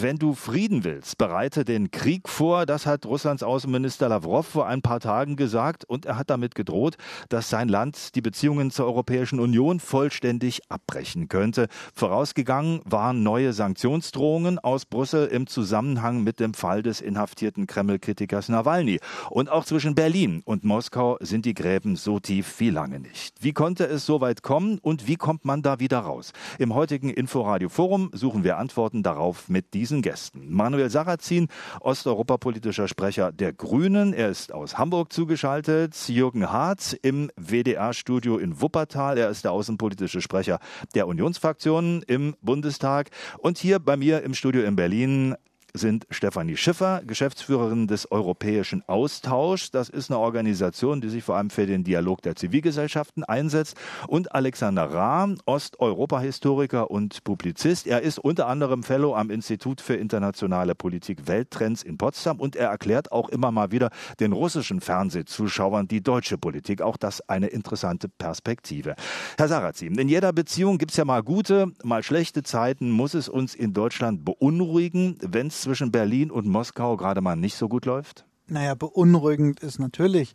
Wenn du Frieden willst, bereite den Krieg vor. Das hat Russlands Außenminister Lavrov vor ein paar Tagen gesagt. Und er hat damit gedroht, dass sein Land die Beziehungen zur Europäischen Union vollständig abbrechen könnte. Vorausgegangen waren neue Sanktionsdrohungen aus Brüssel im Zusammenhang mit dem Fall des inhaftierten Kreml-Kritikers Nawalny. Und auch zwischen Berlin und Moskau sind die Gräben so tief wie lange nicht. Wie konnte es so weit kommen und wie kommt man da wieder raus? Im heutigen Inforadio Forum suchen wir Antworten darauf mit diesen Gästen. Manuel Sarrazin, osteuropapolitischer Sprecher der Grünen. Er ist aus Hamburg zugeschaltet. Jürgen Harz im WDR-Studio in Wuppertal. Er ist der außenpolitische Sprecher der Unionsfraktionen im Bundestag. Und hier bei mir im Studio in Berlin sind Stefanie Schiffer, Geschäftsführerin des Europäischen Austauschs. Das ist eine Organisation, die sich vor allem für den Dialog der Zivilgesellschaften einsetzt. Und Alexander Rahm, Osteuropa-Historiker und Publizist. Er ist unter anderem Fellow am Institut für internationale Politik Welttrends in Potsdam und er erklärt auch immer mal wieder den russischen Fernsehzuschauern die deutsche Politik. Auch das eine interessante Perspektive. Herr Sarrazin, in jeder Beziehung gibt es ja mal gute, mal schlechte Zeiten. Muss es uns in Deutschland beunruhigen, wenn es zwischen Berlin und Moskau gerade mal nicht so gut läuft? Naja, beunruhigend ist natürlich,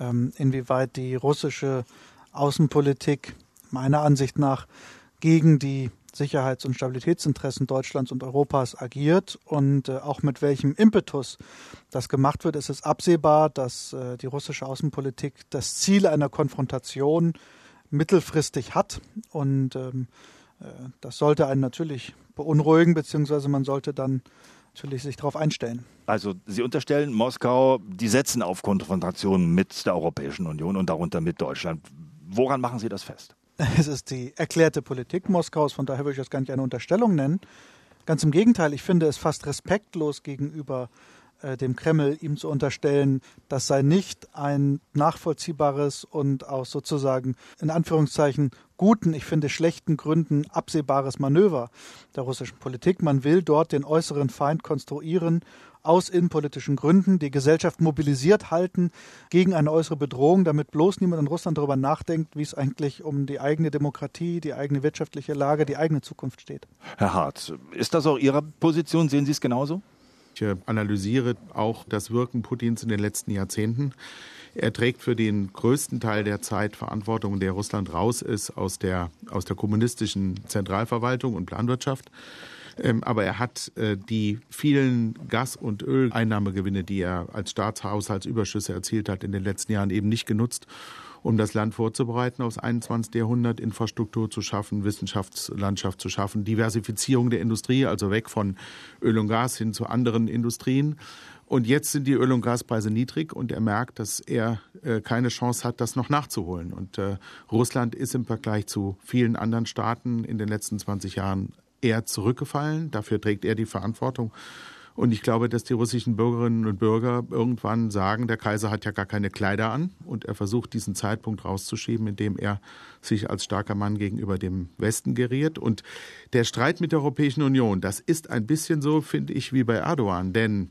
ähm, inwieweit die russische Außenpolitik meiner Ansicht nach gegen die Sicherheits- und Stabilitätsinteressen Deutschlands und Europas agiert und äh, auch mit welchem Impetus das gemacht wird. Es ist absehbar, dass äh, die russische Außenpolitik das Ziel einer Konfrontation mittelfristig hat und ähm, äh, das sollte einen natürlich beunruhigen, beziehungsweise man sollte dann natürlich sich darauf einstellen. Also Sie unterstellen Moskau, die setzen auf Konfrontation mit der Europäischen Union und darunter mit Deutschland. Woran machen Sie das fest? Es ist die erklärte Politik Moskaus, von daher würde ich das gar nicht eine Unterstellung nennen. Ganz im Gegenteil, ich finde es fast respektlos gegenüber äh, dem Kreml ihm zu unterstellen, das sei nicht ein nachvollziehbares und aus sozusagen in Anführungszeichen guten, ich finde schlechten Gründen absehbares Manöver der russischen Politik. Man will dort den äußeren Feind konstruieren aus innenpolitischen Gründen, die Gesellschaft mobilisiert halten gegen eine äußere Bedrohung, damit bloß niemand in Russland darüber nachdenkt, wie es eigentlich um die eigene Demokratie, die eigene wirtschaftliche Lage, die eigene Zukunft steht. Herr Hart, ist das auch Ihre Position? Sehen Sie es genauso? Ich analysiere auch das Wirken Putins in den letzten Jahrzehnten. Er trägt für den größten Teil der Zeit Verantwortung, in der Russland raus ist aus der, aus der kommunistischen Zentralverwaltung und Planwirtschaft. Ähm, aber er hat äh, die vielen Gas- und Öleinnahmegewinne, die er als Staatshaushaltsüberschüsse erzielt hat, in den letzten Jahren eben nicht genutzt, um das Land vorzubereiten aufs 21. Jahrhundert, Infrastruktur zu schaffen, Wissenschaftslandschaft zu schaffen, Diversifizierung der Industrie, also weg von Öl und Gas hin zu anderen Industrien. Und jetzt sind die Öl- und Gaspreise niedrig und er merkt, dass er äh, keine Chance hat, das noch nachzuholen. Und äh, Russland ist im Vergleich zu vielen anderen Staaten in den letzten 20 Jahren eher zurückgefallen. Dafür trägt er die Verantwortung. Und ich glaube, dass die russischen Bürgerinnen und Bürger irgendwann sagen, der Kaiser hat ja gar keine Kleider an. Und er versucht, diesen Zeitpunkt rauszuschieben, indem er sich als starker Mann gegenüber dem Westen geriert. Und der Streit mit der Europäischen Union, das ist ein bisschen so, finde ich, wie bei Erdogan. Denn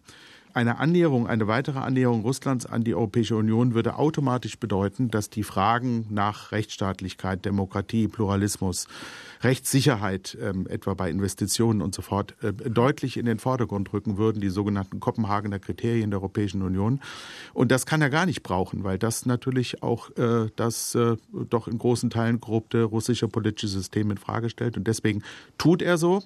eine Annäherung, eine weitere Annäherung Russlands an die Europäische Union würde automatisch bedeuten, dass die Fragen nach Rechtsstaatlichkeit, Demokratie, Pluralismus, Rechtssicherheit, ähm, etwa bei Investitionen und so fort, äh, deutlich in den Vordergrund rücken würden, die sogenannten Kopenhagener Kriterien der Europäischen Union. Und das kann er gar nicht brauchen, weil das natürlich auch äh, das äh, doch in großen Teilen korrupte russische politische System in Frage stellt. Und deswegen tut er so,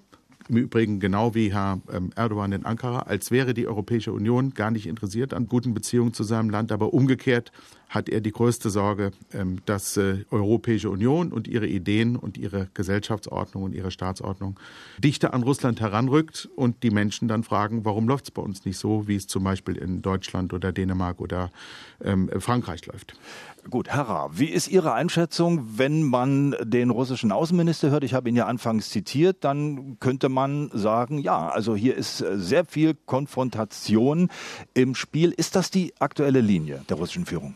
im Übrigen genau wie Herr ähm, Erdogan in Ankara, als wäre die Europäische Union gar nicht interessiert an guten Beziehungen zu seinem Land. Aber umgekehrt hat er die größte Sorge, ähm, dass äh, Europäische Union und ihre Ideen und ihre Gesellschaftsordnung und ihre Staatsordnung dichter an Russland heranrückt und die Menschen dann fragen, warum läuft es bei uns nicht so, wie es zum Beispiel in Deutschland oder Dänemark oder ähm, Frankreich läuft. Gut, Herr Ra, wie ist Ihre Einschätzung, wenn man den russischen Außenminister hört? Ich habe ihn ja anfangs zitiert, dann könnte man sagen, ja, also hier ist äh, sehr viel Konfrontation im Spiel. Ist das die aktuelle Linie der russischen Führung?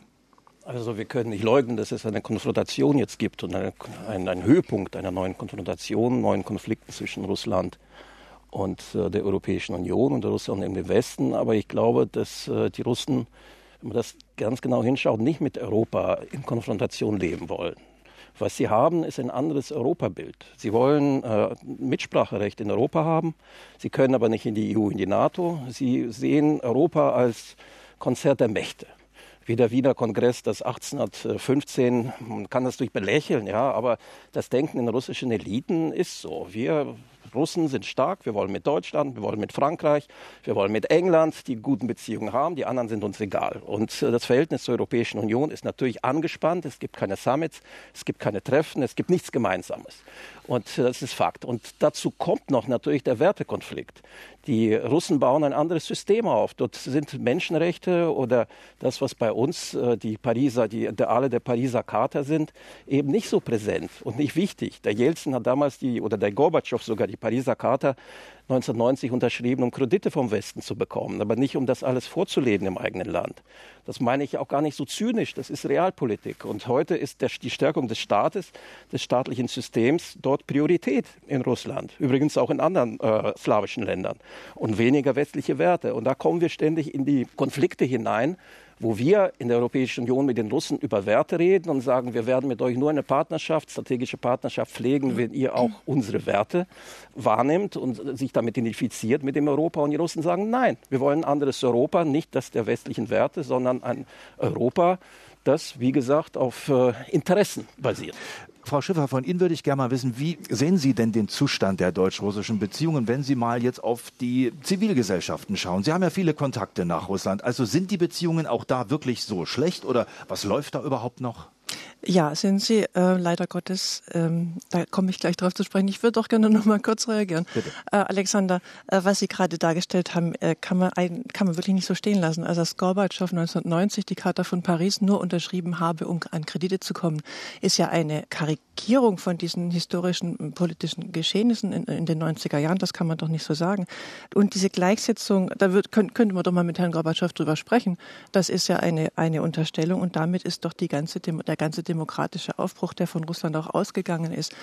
Also wir können nicht leugnen, dass es eine Konfrontation jetzt gibt und einen ein Höhepunkt einer neuen Konfrontation, neuen Konflikten zwischen Russland und äh, der Europäischen Union und Russland im Westen. Aber ich glaube, dass äh, die Russen wenn man das ganz genau hinschaut, nicht mit Europa in Konfrontation leben wollen. Was sie haben, ist ein anderes Europabild. Sie wollen äh, Mitspracherecht in Europa haben. Sie können aber nicht in die EU, in die NATO. Sie sehen Europa als Konzert der Mächte wie der Wiener Kongress das 1815, man kann das durch belächeln, ja, aber das Denken in russischen Eliten ist so. Wir Russen sind stark, wir wollen mit Deutschland, wir wollen mit Frankreich, wir wollen mit England die guten Beziehungen haben, die anderen sind uns egal. Und äh, das Verhältnis zur Europäischen Union ist natürlich angespannt, es gibt keine Summits, es gibt keine Treffen, es gibt nichts Gemeinsames. Und äh, das ist Fakt. Und dazu kommt noch natürlich der Wertekonflikt. Die Russen bauen ein anderes System auf. Dort sind Menschenrechte oder das, was bei uns äh, die Pariser, die Ideale der Pariser Charta sind, eben nicht so präsent und nicht wichtig. Der Jelzin hat damals die, oder der Gorbatschow sogar die Pariser Charta 1990 unterschrieben, um Kredite vom Westen zu bekommen, aber nicht um das alles vorzuleben im eigenen Land. Das meine ich auch gar nicht so zynisch, das ist Realpolitik. Und heute ist der, die Stärkung des Staates, des staatlichen Systems dort Priorität in Russland, übrigens auch in anderen äh, slawischen Ländern und weniger westliche Werte. Und da kommen wir ständig in die Konflikte hinein, wo wir in der Europäischen Union mit den Russen über Werte reden und sagen, wir werden mit euch nur eine Partnerschaft, strategische Partnerschaft pflegen, wenn ihr auch unsere Werte wahrnimmt und sich damit identifiziert mit dem Europa. Und die Russen sagen, nein, wir wollen ein anderes Europa, nicht das der westlichen Werte, sondern ein Europa, das, wie gesagt, auf äh, Interessen basiert. Frau Schiffer, von Ihnen würde ich gerne mal wissen, wie sehen Sie denn den Zustand der deutsch-russischen Beziehungen, wenn Sie mal jetzt auf die Zivilgesellschaften schauen? Sie haben ja viele Kontakte nach Russland. Also sind die Beziehungen auch da wirklich so schlecht oder was läuft da überhaupt noch? Ja, sind sie äh, leider Gottes. Ähm, da komme ich gleich drauf zu sprechen. Ich würde doch gerne noch mal kurz reagieren. Bitte. Äh, Alexander, äh, was Sie gerade dargestellt haben, äh, kann, man ein, kann man wirklich nicht so stehen lassen. Also dass Gorbatschow 1990 die Charta von Paris nur unterschrieben habe, um an Kredite zu kommen, ist ja eine Karikierung von diesen historischen politischen Geschehnissen in, in, den 90er Jahren. Das kann man doch nicht so sagen. Und diese Gleichsetzung, da wird, könnt, könnte man doch mal mit Herrn Gorbatschow drüber sprechen. Das ist ja eine, eine Unterstellung und damit ist doch die ganze, der ganze demokratische Aufbruch, der von Russland auch ausgegangen ist,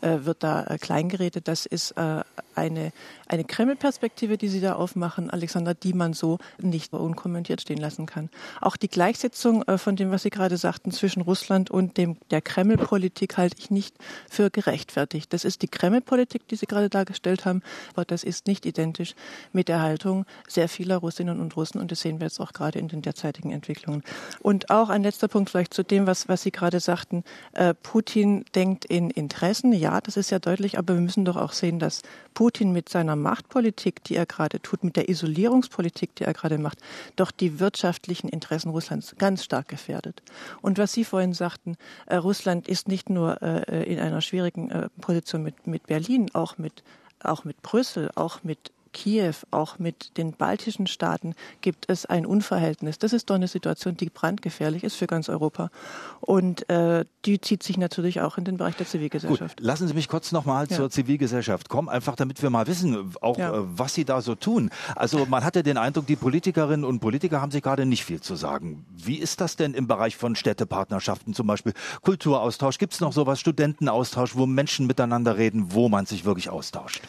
äh, wird da äh, kleingeredet. Das ist äh, eine, eine Kreml-Perspektive, die Sie da aufmachen, Alexander, die man so nicht unkommentiert stehen lassen kann. Auch die Gleichsetzung von dem, was Sie gerade sagten, zwischen Russland und dem, der Kreml-Politik halte ich nicht für gerechtfertigt. Das ist die Kreml-Politik, die Sie gerade dargestellt haben, aber das ist nicht identisch mit der Haltung sehr vieler Russinnen und Russen und das sehen wir jetzt auch gerade in den derzeitigen Entwicklungen. Und auch ein letzter Punkt vielleicht zu dem, was, was Sie gerade gerade sagten, äh, Putin denkt in Interessen. Ja, das ist ja deutlich, aber wir müssen doch auch sehen, dass Putin mit seiner Machtpolitik, die er gerade tut, mit der Isolierungspolitik, die er gerade macht, doch die wirtschaftlichen Interessen Russlands ganz stark gefährdet. Und was Sie vorhin sagten, äh, Russland ist nicht nur äh, in einer schwierigen äh, Position mit, mit Berlin, auch mit auch mit Brüssel, auch mit Kiew, auch mit den baltischen Staaten, gibt es ein Unverhältnis. Das ist doch eine Situation, die brandgefährlich ist für ganz Europa. Und äh, die zieht sich natürlich auch in den Bereich der Zivilgesellschaft. Gut, lassen Sie mich kurz nochmal ja. zur Zivilgesellschaft kommen, einfach damit wir mal wissen, auch ja. äh, was Sie da so tun. Also man hatte den Eindruck, die Politikerinnen und Politiker haben sich gerade nicht viel zu sagen. Wie ist das denn im Bereich von Städtepartnerschaften zum Beispiel? Kulturaustausch, gibt es noch sowas, Studentenaustausch, wo Menschen miteinander reden, wo man sich wirklich austauscht?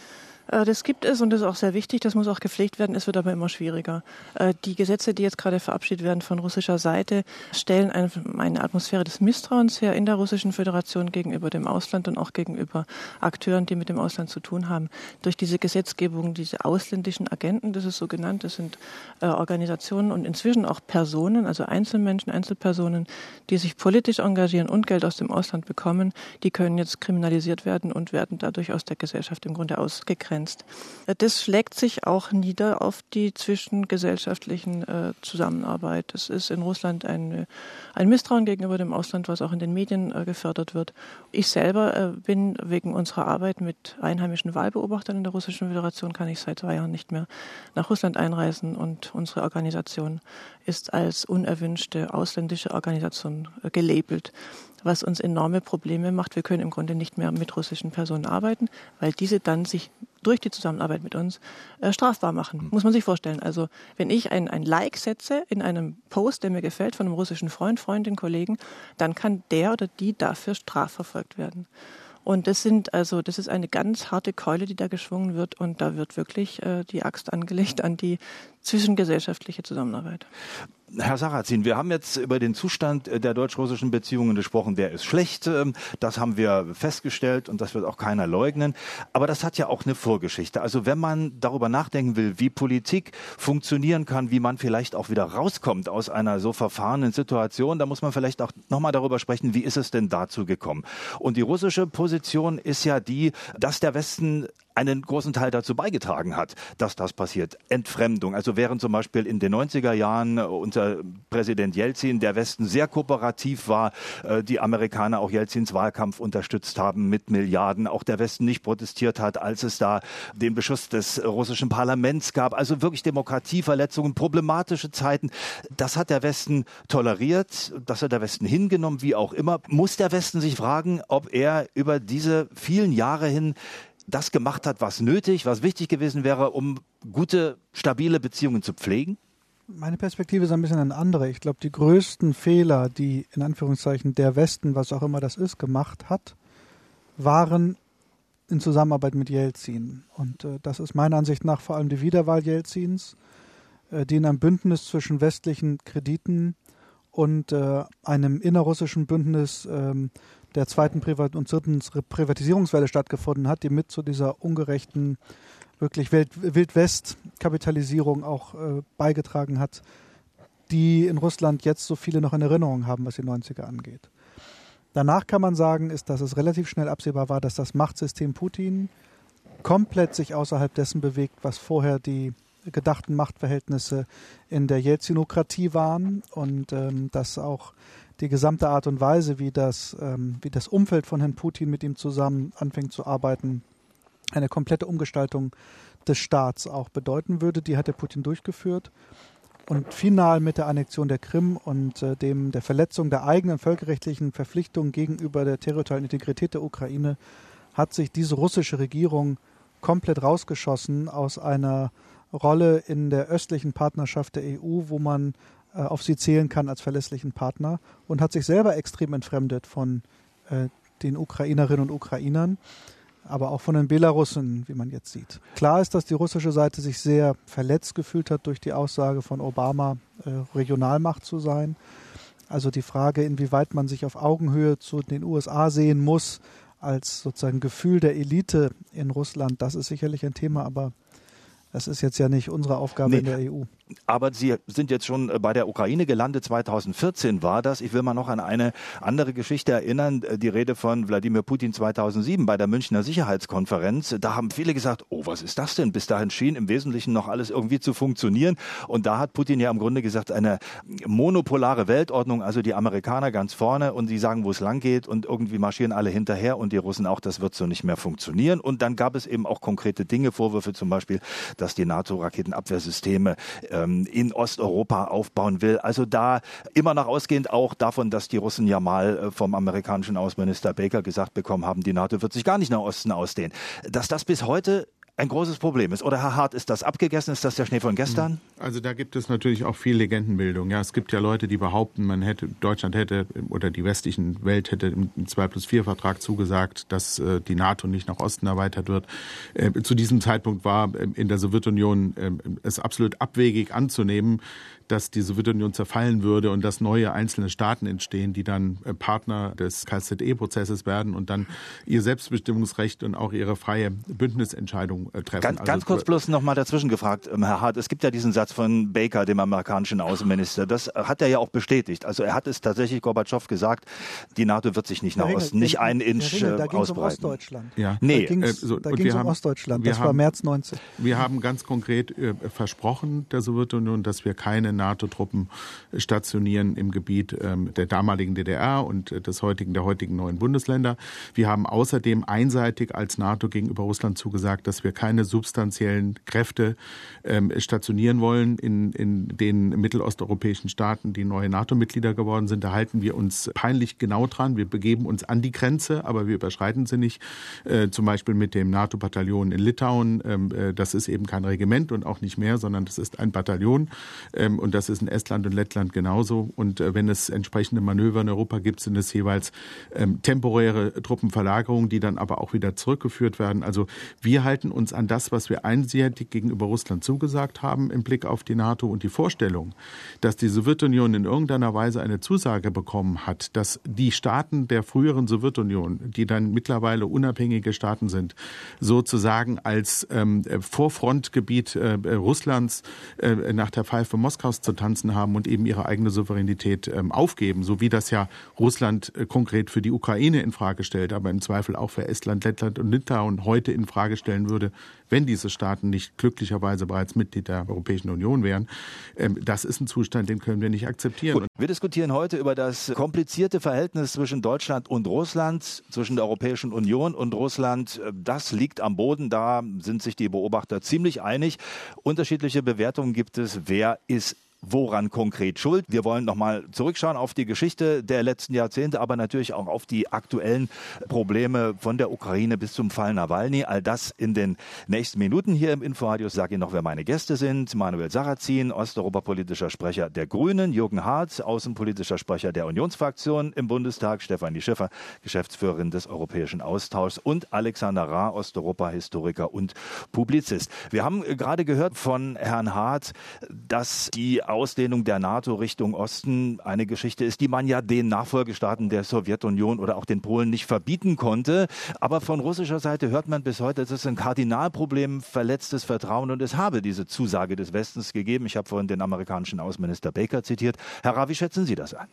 Äh, das gibt es und das ist auch sehr wichtig. Das muss auch gepflegt werden. Es wird aber immer schwieriger. Äh, die Gesetze, die jetzt gerade verabschiedet werden von russischer Seite, stellen eine, Atmosphäre des Misstrauens her in der russischen Föderation gegenüber dem Ausland und auch gegenüber Akteuren, die mit dem Ausland zu tun haben. Durch diese Gesetzgebung, diese ausländischen Agenten, das ist so genannt, das sind äh, Organisationen und inzwischen auch Personen, also Einzelmenschen, Einzelpersonen, die sich politisch engagieren und Geld aus dem Ausland bekommen, die können jetzt kriminalisiert werden und werden dadurch aus der Gesellschaft im Grunde ausgegrenzt begrenzt. Das schlägt sich auch nieder auf die zwischengesellschaftlichen äh, Zusammenarbeit. Das ist in Russland ein, ein Misstrauen gegenüber dem Ausland, was auch in den Medien äh, gefördert wird. Ich selber äh, bin wegen unserer Arbeit mit einheimischen Wahlbeobachtern in der Russischen Föderation, kann ich seit zwei Jahren nicht mehr nach Russland einreisen und unsere Organisation ist als unerwünschte ausländische Organisation äh, gelabelt was uns enorme Probleme macht. Wir können im Grunde nicht mehr mit russischen Personen arbeiten, weil diese dann sich durch die Zusammenarbeit mit uns äh, strafbar machen. Mhm. Muss man sich vorstellen. Also wenn ich ein, ein Like setze in einem Post, der mir gefällt, von einem russischen Freund, Freundin, Kollegen, dann kann der oder die dafür strafverfolgt werden. Und das sind also, das ist eine ganz harte Keule, die da geschwungen wird und da wird wirklich äh, die Axt angelegt an die zwischengesellschaftliche Zusammenarbeit. Herr Sarrazin, wir haben jetzt über den Zustand der deutsch-russischen Beziehungen gesprochen. Der ist schlecht. Ähm, das haben wir festgestellt und das wird auch keiner leugnen. Aber das hat ja auch eine Vorgeschichte. Also wenn man darüber nachdenken will, wie Politik funktionieren kann, wie man vielleicht auch wieder rauskommt aus einer so verfahrenen Situation, da muss man vielleicht auch nochmal darüber sprechen, wie ist es denn dazu gekommen? Und die russische Position ist ja die, dass der Westen einen großen Teil dazu beigetragen hat, dass das passiert. Entfremdung. Also während zum Beispiel in den 90er Jahren unter Präsident Jelzin der Westen sehr kooperativ war, äh, die Amerikaner auch Jelzins Wahlkampf unterstützt haben mit Milliarden, auch der Westen nicht protestiert hat, als es da den Beschuss des russischen Parlaments gab. Also wirklich Demokratieverletzungen, problematische Zeiten. Das hat der Westen toleriert, das hat der Westen hingenommen, wie auch immer. Muss der Westen sich fragen, ob er über diese vielen Jahre hin das gemacht hat, was nötig, was wichtig gewesen wäre, um gute, stabile Beziehungen zu pflegen? Meine Perspektive ist ein bisschen eine andere. Ich glaube, die größten Fehler, die in Anführungszeichen der Westen, was auch immer das ist, gemacht hat, waren in Zusammenarbeit mit Jelzin. Und äh, das ist meiner Ansicht nach vor allem die Wiederwahl Jelzins, äh, die in einem Bündnis zwischen westlichen Krediten und äh, einem innerrussischen Bündnis ähm, der zweiten Privat und dritten Privatisierungswelle stattgefunden hat, die mit zu dieser ungerechten, wirklich Wildwest-Kapitalisierung auch äh, beigetragen hat, die in Russland jetzt so viele noch in Erinnerung haben, was die 90er angeht. Danach kann man sagen, ist, dass es relativ schnell absehbar war, dass das Machtsystem Putin komplett sich außerhalb dessen bewegt, was vorher die gedachten Machtverhältnisse in der Jelzinokratie waren und ähm, dass auch die gesamte Art und Weise, wie das, ähm, wie das Umfeld von Herrn Putin mit ihm zusammen anfängt zu arbeiten, eine komplette Umgestaltung des Staats auch bedeuten würde. Die hat der Putin durchgeführt. Und final mit der Annexion der Krim und äh, dem der Verletzung der eigenen völkerrechtlichen Verpflichtungen gegenüber der territorialen Integrität der Ukraine hat sich diese russische Regierung komplett rausgeschossen aus einer Rolle in der östlichen Partnerschaft der EU, wo man auf sie zählen kann als verlässlichen Partner und hat sich selber extrem entfremdet von äh, den Ukrainerinnen und Ukrainern, aber auch von den Belarussen, wie man jetzt sieht. Klar ist, dass die russische Seite sich sehr verletzt gefühlt hat durch die Aussage von Obama, äh, Regionalmacht zu sein. Also die Frage, inwieweit man sich auf Augenhöhe zu den USA sehen muss, als sozusagen Gefühl der Elite in Russland, das ist sicherlich ein Thema, aber das ist jetzt ja nicht unsere Aufgabe nee, in der EU. Aber Sie sind jetzt schon äh, bei der Ukraine gelandet. 2014 war das. Ich will mal noch an eine andere Geschichte erinnern. Äh, die Rede von Wladimir Putin 2007 bei der Münchner Sicherheitskonferenz. Da haben viele gesagt, oh, was ist das denn? Bis dahin schien im Wesentlichen noch alles irgendwie zu funktionieren. Und da hat Putin ja im Grunde gesagt, eine monopolare Weltordnung, also die Amerikaner ganz vorne und sie sagen, wo es lang geht und irgendwie marschieren alle hinterher und die Russen auch, das wird so nicht mehr funktionieren. Und dann gab es eben auch konkrete Dinge, Vorwürfe zum Beispiel, dass die NATO-Raketenabwehrsysteme ähm, in Osteuropa aufbauen will. Also da immer noch ausgehend auch davon, dass die Russen ja mal äh, vom amerikanischen Außenminister Baker gesagt bekommen haben, die NATO wird sich gar nicht nach Osten ausdehnen. Dass das bis heute ein großes Problem ist. Oder Herr Hart, ist das abgegessen? Ist das der Schnee von gestern? Also da gibt es natürlich auch viel Legendenbildung. Ja, es gibt ja Leute, die behaupten, man hätte, Deutschland hätte oder die westlichen Welt hätte im 2 plus 4 Vertrag zugesagt, dass äh, die NATO nicht nach Osten erweitert wird. Äh, zu diesem Zeitpunkt war äh, in der Sowjetunion äh, es absolut abwegig anzunehmen, dass die Sowjetunion zerfallen würde und dass neue einzelne Staaten entstehen, die dann äh, Partner des KZE-Prozesses werden und dann ihr Selbstbestimmungsrecht und auch ihre freie Bündnisentscheidung äh, treffen. Ganz, also, ganz kurz bloß noch mal dazwischen gefragt, ähm, Herr Hart, es gibt ja diesen Satz von Baker, dem amerikanischen Außenminister. Das hat er ja auch bestätigt. Also er hat es tatsächlich Gorbatschow gesagt, die NATO wird sich nicht nach Ringel, Osten, nicht einen Inch Ringel, da äh, ausbreiten. Um Ostdeutschland. Ja. Nee, da ging es so, um Ostdeutschland. Das haben, war März 90. Wir haben ganz konkret äh, versprochen der Sowjetunion, dass wir keine NATO-Truppen stationieren im Gebiet ähm, der damaligen DDR und äh, des heutigen, der heutigen neuen Bundesländer. Wir haben außerdem einseitig als NATO gegenüber Russland zugesagt, dass wir keine substanziellen Kräfte ähm, stationieren wollen in, in den mittelosteuropäischen Staaten, die neue NATO-Mitglieder geworden sind. Da halten wir uns peinlich genau dran. Wir begeben uns an die Grenze, aber wir überschreiten sie nicht. Äh, zum Beispiel mit dem NATO-Bataillon in Litauen. Ähm, äh, das ist eben kein Regiment und auch nicht mehr, sondern das ist ein Bataillon. Ähm, und das ist in Estland und Lettland genauso. Und äh, wenn es entsprechende Manöver in Europa gibt, sind es jeweils ähm, temporäre Truppenverlagerungen, die dann aber auch wieder zurückgeführt werden. Also wir halten uns an das, was wir einseitig gegenüber Russland zugesagt haben im Blick auf die NATO und die Vorstellung, dass die Sowjetunion in irgendeiner Weise eine Zusage bekommen hat, dass die Staaten der früheren Sowjetunion, die dann mittlerweile unabhängige Staaten sind, sozusagen als ähm, Vorfrontgebiet äh, Russlands äh, nach der Pfeife Moskaus zu tanzen haben und eben ihre eigene Souveränität ähm, aufgeben, so wie das ja Russland äh, konkret für die Ukraine in Frage stellt, aber im Zweifel auch für Estland, Lettland und Litauen heute in Frage stellen würde, wenn diese Staaten nicht glücklicherweise bereits Mitglied der Europäischen Union wären. Ähm, das ist ein Zustand, den können wir nicht akzeptieren. Gut. Wir diskutieren heute über das komplizierte Verhältnis zwischen Deutschland und Russland, zwischen der Europäischen Union und Russland. Das liegt am Boden. Da sind sich die Beobachter ziemlich einig. Unterschiedliche Bewertungen gibt es. Wer ist woran konkret schuld. Wir wollen nochmal zurückschauen auf die Geschichte der letzten Jahrzehnte, aber natürlich auch auf die aktuellen Probleme von der Ukraine bis zum Fall Nawalny. All das in den nächsten Minuten hier im Inforadio. Ich sage Ihnen noch, wer meine Gäste sind. Manuel Sarrazin, osteuropapolitischer Sprecher der Grünen, Jürgen Hart, außenpolitischer Sprecher der Unionsfraktion im Bundestag, Stefanie Schiffer, Geschäftsführerin des Europäischen Austauschs und Alexander Ra, Osteuropa-Historiker und Publizist. Wir haben gerade gehört von Herrn Hart, dass die Ausdehnung der NATO Richtung Osten eine Geschichte ist, die man ja den Nachfolgestaaten der Sowjetunion oder auch den Polen nicht verbieten konnte. Aber von russischer Seite hört man bis heute, es ist ein Kardinalproblem, verletztes Vertrauen und es habe diese Zusage des Westens gegeben. Ich habe vorhin den amerikanischen Außenminister Baker zitiert. Herr Ra, wie schätzen Sie das an?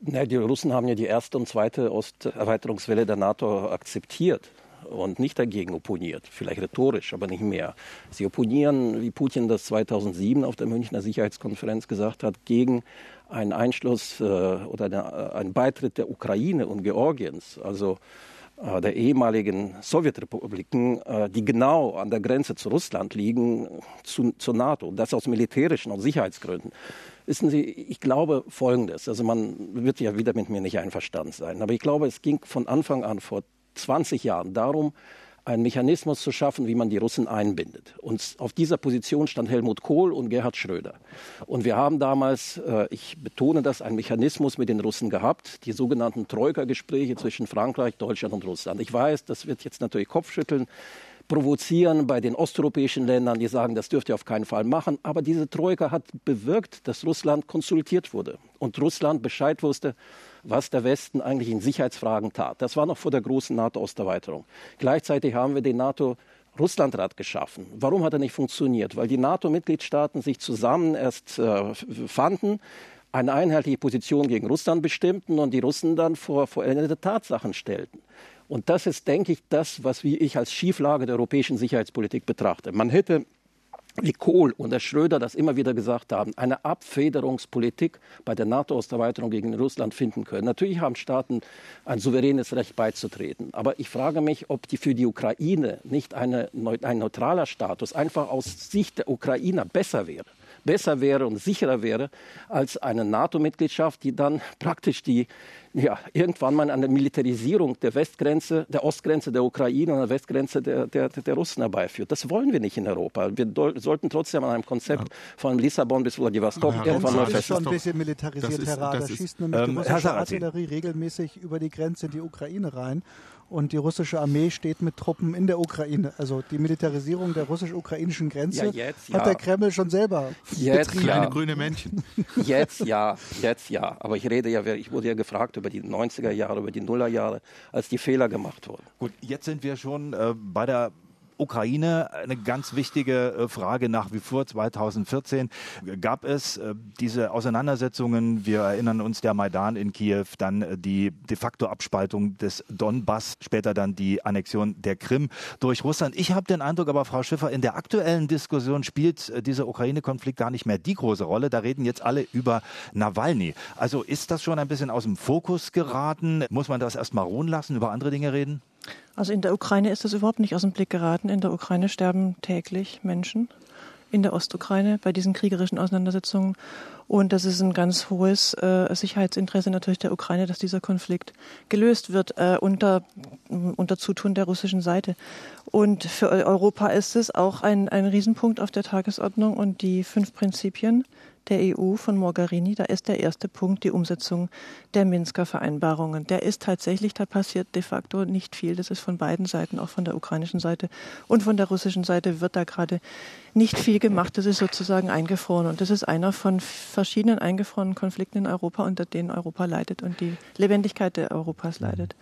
Na, die Russen haben ja die erste und zweite Osterweiterungswelle der NATO akzeptiert und nicht dagegen opponiert, vielleicht rhetorisch, aber nicht mehr. Sie opponieren, wie Putin das 2007 auf der Münchner Sicherheitskonferenz gesagt hat, gegen einen Einschluss äh, oder eine, äh, einen Beitritt der Ukraine und Georgiens, also äh, der ehemaligen Sowjetrepubliken, äh, die genau an der Grenze zu Russland liegen, zu, zur NATO. Das aus militärischen und Sicherheitsgründen. Wissen Sie, ich glaube Folgendes. Also man wird ja wieder mit mir nicht einverstanden sein. Aber ich glaube, es ging von Anfang an vor 20 Jahren darum, einen Mechanismus zu schaffen, wie man die Russen einbindet. Und auf dieser Position stand Helmut Kohl und Gerhard Schröder. Und wir haben damals, äh, ich betone das, einen Mechanismus mit den Russen gehabt, die sogenannten Troika-Gespräche zwischen Frankreich, Deutschland und Russland. Ich weiß, das wird jetzt natürlich Kopfschütteln provozieren bei den osteuropäischen Ländern, die sagen, das dürft ihr auf keinen Fall machen. Aber diese Troika hat bewirkt, dass Russland konsultiert wurde und Russland Bescheid wusste, was der Westen eigentlich in Sicherheitsfragen tat. Das war noch vor der großen NATO-Osterweiterung. Gleichzeitig haben wir den NATO Russlandrat geschaffen. Warum hat er nicht funktioniert? Weil die NATO-Mitgliedstaaten sich zusammen erst äh, fanden, eine einheitliche Position gegen Russland bestimmten und die Russen dann vor vollendete Tatsachen stellten. Und das ist, denke ich, das, was wie ich als Schieflage der europäischen Sicherheitspolitik betrachte. Man hätte wie Kohl und der Schröder das immer wieder gesagt haben, eine Abfederungspolitik bei der NATO-Osterweiterung gegen Russland finden können. Natürlich haben Staaten ein souveränes Recht beizutreten. Aber ich frage mich, ob die für die Ukraine nicht eine, ein neutraler Status einfach aus Sicht der Ukrainer besser wäre besser wäre und sicherer wäre als eine NATO-Mitgliedschaft, die dann praktisch die ja, irgendwann mal eine Militarisierung der Westgrenze, der Ostgrenze der Ukraine und der Westgrenze der, der, der Russen herbeiführt. Das wollen wir nicht in Europa. Wir sollten trotzdem an einem Konzept ja. von Lissabon bis Vladivostok ja, irgendwann mal festhalten. schon ein bisschen militarisiert, Herr Rader. Schießt nämlich ähm, die russische Artillerie regelmäßig über die Grenze in die Ukraine rein und die russische Armee steht mit Truppen in der Ukraine. Also die Militarisierung der russisch-ukrainischen Grenze ja, jetzt, hat der Kreml schon selber jetzt, betrieben. Ja. grüne Männchen. Jetzt ja, jetzt ja. Aber ich rede ja, ich wurde ja gefragt über die 90er Jahre, über die Nullerjahre, als die Fehler gemacht wurden. Gut, jetzt sind wir schon äh, bei der Ukraine eine ganz wichtige äh, Frage nach wie vor. 2014 gab es äh, diese Auseinandersetzungen. Wir erinnern uns der Maidan in Kiew, dann äh, die de facto Abspaltung des Donbass, später dann die Annexion der Krim durch Russland. Ich habe den Eindruck, aber Frau Schiffer, in der aktuellen Diskussion spielt dieser Ukraine-Konflikt gar nicht mehr die große Rolle. Da reden jetzt alle über Nawalny. Also ist das schon ein bisschen aus dem Fokus geraten? Muss man das erstmal ruhen lassen, über andere Dinge reden? Also in der Ukraine ist das überhaupt nicht aus dem Blick geraten. In der Ukraine sterben täglich Menschen in der Ostukraine bei diesen kriegerischen Auseinandersetzungen. Und das ist ein ganz hohes äh, Sicherheitsinteresse natürlich der Ukraine, dass dieser Konflikt gelöst wird äh, unter, unter Zutun der russischen Seite. Und für Europa ist es auch ein, ein Riesenpunkt auf der Tagesordnung und die fünf Prinzipien, der EU von Mogherini, da ist der erste Punkt die Umsetzung der Minsker Vereinbarungen. Der ist tatsächlich, da passiert de facto nicht viel. Das ist von beiden Seiten, auch von der ukrainischen Seite und von der russischen Seite wird da gerade nicht viel gemacht. Das ist sozusagen eingefroren. Und das ist einer von verschiedenen eingefrorenen Konflikten in Europa, unter denen Europa leidet und die Lebendigkeit Europas leidet.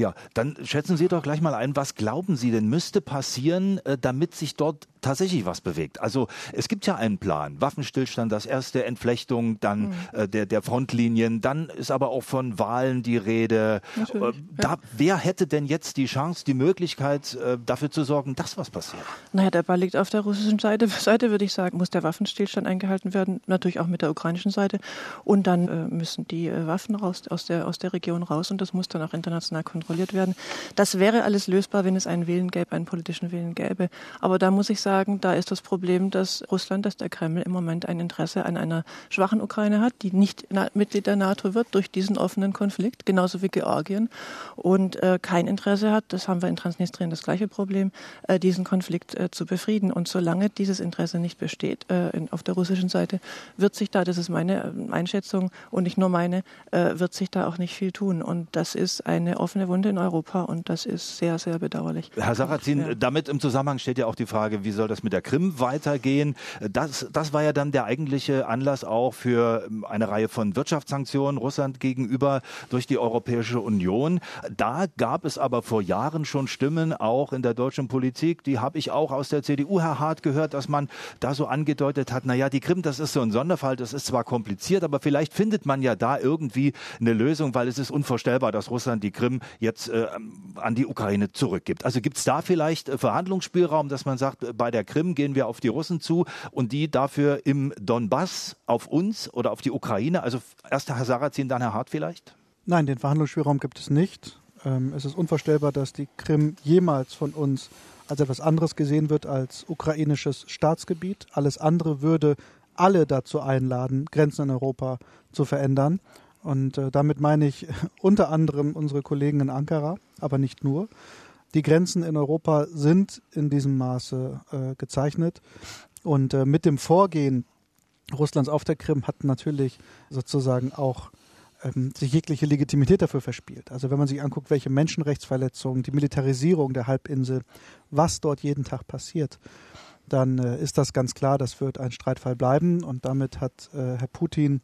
Ja, dann schätzen Sie doch gleich mal ein, was glauben Sie denn müsste passieren, äh, damit sich dort tatsächlich was bewegt. Also es gibt ja einen Plan, Waffenstillstand, das erste Entflechtung, dann mhm. äh, der, der Frontlinien, dann ist aber auch von Wahlen die Rede. Äh, da. Wer hätte denn jetzt die Chance, die Möglichkeit, äh, dafür zu sorgen, dass was passiert? Naja, der Ball liegt auf der russischen Seite. Seite würde ich sagen, muss der Waffenstillstand eingehalten werden, natürlich auch mit der ukrainischen Seite. Und dann äh, müssen die Waffen raus, aus, der, aus der Region raus und das muss dann auch international kontrolliert werden. Das wäre alles lösbar, wenn es einen Willen gäbe, einen politischen Willen gäbe. Aber da muss ich sagen, da ist das Problem, dass Russland, dass der Kreml im Moment ein Interesse an einer schwachen Ukraine hat, die nicht Mitglied der NATO wird durch diesen offenen Konflikt, genauso wie Georgien, und äh, kein Interesse hat, das haben wir in Transnistrien das gleiche Problem, äh, diesen Konflikt äh, zu befrieden. Und solange dieses Interesse nicht besteht äh, in, auf der russischen Seite, wird sich da, das ist meine äh, Einschätzung und nicht nur meine, äh, wird sich da auch nicht viel tun. Und das ist eine offene Wunde in Europa und das ist sehr, sehr bedauerlich. Herr Sarrazin, ja. damit im Zusammenhang steht ja auch die Frage, wie soll das mit der Krim weitergehen? Das, das war ja dann der eigentliche Anlass auch für ähm, eine Reihe von Wirtschaftssanktionen Russland gegenüber durch die Europäische Union. Da gab es aber vor Jahren schon Stimmen, auch in der deutschen Politik, die habe ich auch aus der CDU, Herr Hart, gehört, dass man da so angedeutet hat, naja, die Krim, das ist so ein Sonderfall, das ist zwar kompliziert, aber vielleicht findet man ja da irgendwie eine Lösung, weil es ist unvorstellbar, dass Russland die Krim jetzt äh, an die Ukraine zurückgibt. Also gibt es da vielleicht äh, Verhandlungsspielraum, dass man sagt, bei bei der Krim gehen wir auf die Russen zu und die dafür im Donbass auf uns oder auf die Ukraine. Also erst Herr Sarrazin, dann Herr Hart vielleicht? Nein, den Verhandlungsspielraum gibt es nicht. Ähm, es ist unvorstellbar, dass die Krim jemals von uns als etwas anderes gesehen wird als ukrainisches Staatsgebiet. Alles andere würde alle dazu einladen, Grenzen in Europa zu verändern. Und äh, damit meine ich unter anderem unsere Kollegen in Ankara, aber nicht nur. Die Grenzen in Europa sind in diesem Maße äh, gezeichnet. Und äh, mit dem Vorgehen Russlands auf der Krim hat natürlich sozusagen auch ähm, sich jegliche Legitimität dafür verspielt. Also wenn man sich anguckt, welche Menschenrechtsverletzungen, die Militarisierung der Halbinsel, was dort jeden Tag passiert, dann äh, ist das ganz klar, das wird ein Streitfall bleiben. Und damit hat äh, Herr Putin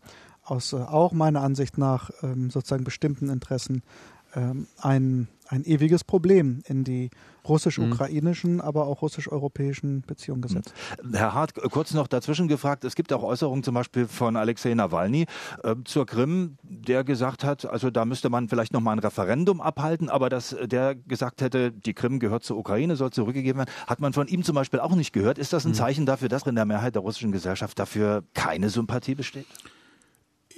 aus äh, auch meiner Ansicht nach ähm, sozusagen bestimmten Interessen ähm, ein, ein ewiges Problem in die russisch-ukrainischen, mhm. aber auch russisch-europäischen Beziehungen gesetzt. Herr Hart, kurz noch dazwischen gefragt, es gibt auch Äußerungen zum Beispiel von Alexei Nawalny äh, zur Krim, der gesagt hat, also da müsste man vielleicht noch mal ein Referendum abhalten, aber dass der gesagt hätte, die Krim gehört zur Ukraine, soll zurückgegeben werden, hat man von ihm zum Beispiel auch nicht gehört. Ist das ein mhm. Zeichen dafür, dass in der Mehrheit der russischen Gesellschaft dafür keine Sympathie besteht?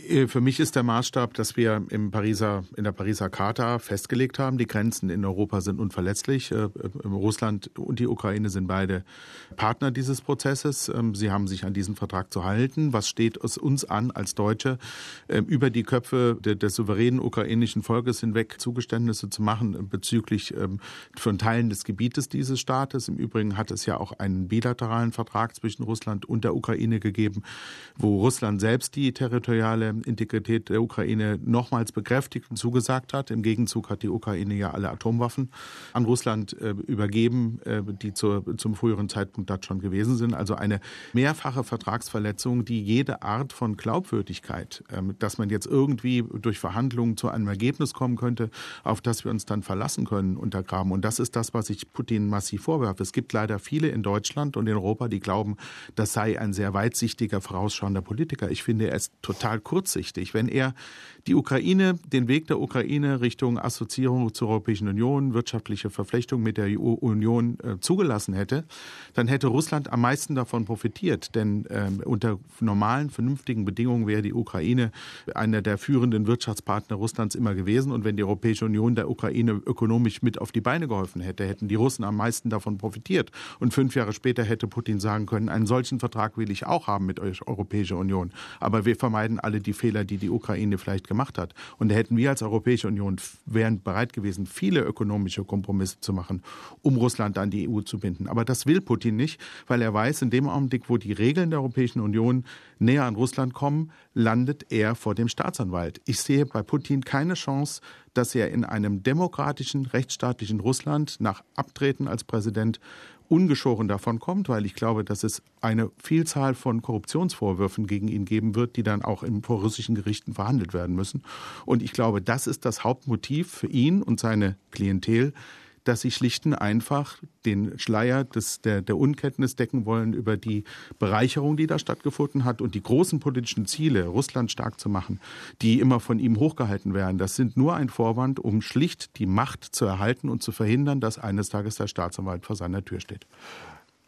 Äh, für mich ist der Maßstab, dass wir im Pariser, in der Pariser Charta festgelegt haben, die Grenzen in Europa sind unverletzlich. Äh, Russland und die Ukraine sind beide Partner dieses Prozesses. Ähm, sie haben sich an diesen Vertrag zu halten. Was steht es uns an als Deutsche, ähm, über die Köpfe des souveränen ukrainischen Volkes hinweg Zugeständnisse zu machen bezüglich ähm, von Teilen des Gebietes dieses Staates? Im Übrigen hat es ja auch einen bilateralen Vertrag zwischen Russland und der Ukraine gegeben, wo Russland selbst die territoriale Integrität der Ukraine nochmals bekräftigt und zugesagt hat. Im Gegenzug hat die Ukraine ja alle Atomwaffen an Russland äh, übergeben, äh, die zur, zum früheren Zeitpunkt dort schon gewesen sind. Also eine mehrfache Vertragsverletzung, die jede Art von Glaubwürdigkeit, äh, dass man jetzt irgendwie durch Verhandlungen zu einem Ergebnis kommen könnte, auf das wir uns dann verlassen können, untergraben. Und das ist das, was ich Putin massiv vorwerfe. Es gibt leider viele in Deutschland und in Europa, die glauben, das sei ein sehr weitsichtiger, vorausschauender Politiker. Ich finde, er ist total kurz kurzsichtig. Wenn er die Ukraine, den Weg der Ukraine Richtung Assoziierung zur Europäischen Union, wirtschaftliche Verflechtung mit der EU Union äh, zugelassen hätte, dann hätte Russland am meisten davon profitiert. Denn äh, unter normalen, vernünftigen Bedingungen wäre die Ukraine einer der führenden Wirtschaftspartner Russlands immer gewesen. Und wenn die Europäische Union der Ukraine ökonomisch mit auf die Beine geholfen hätte, hätten die Russen am meisten davon profitiert. Und fünf Jahre später hätte Putin sagen können, einen solchen Vertrag will ich auch haben mit der Europäischen Union. Aber wir vermeiden alle die Fehler, die die Ukraine vielleicht gemacht hat. Und da hätten wir als Europäische Union wären bereit gewesen, viele ökonomische Kompromisse zu machen, um Russland an die EU zu binden. Aber das will Putin nicht, weil er weiß, in dem Augenblick, wo die Regeln der Europäischen Union näher an Russland kommen, landet er vor dem Staatsanwalt. Ich sehe bei Putin keine Chance, dass er in einem demokratischen, rechtsstaatlichen Russland nach Abtreten als Präsident ungeschoren davon kommt, weil ich glaube, dass es eine Vielzahl von Korruptionsvorwürfen gegen ihn geben wird, die dann auch in, russischen Gerichten verhandelt werden müssen. Und ich glaube, das ist das Hauptmotiv für ihn und seine Klientel, dass sie schlicht und einfach den Schleier des, der, der Unkenntnis decken wollen über die Bereicherung, die da stattgefunden hat und die großen politischen Ziele, Russland stark zu machen, die immer von ihm hochgehalten werden. Das sind nur ein Vorwand, um schlicht die Macht zu erhalten und zu verhindern, dass eines Tages der Staatsanwalt vor seiner Tür steht.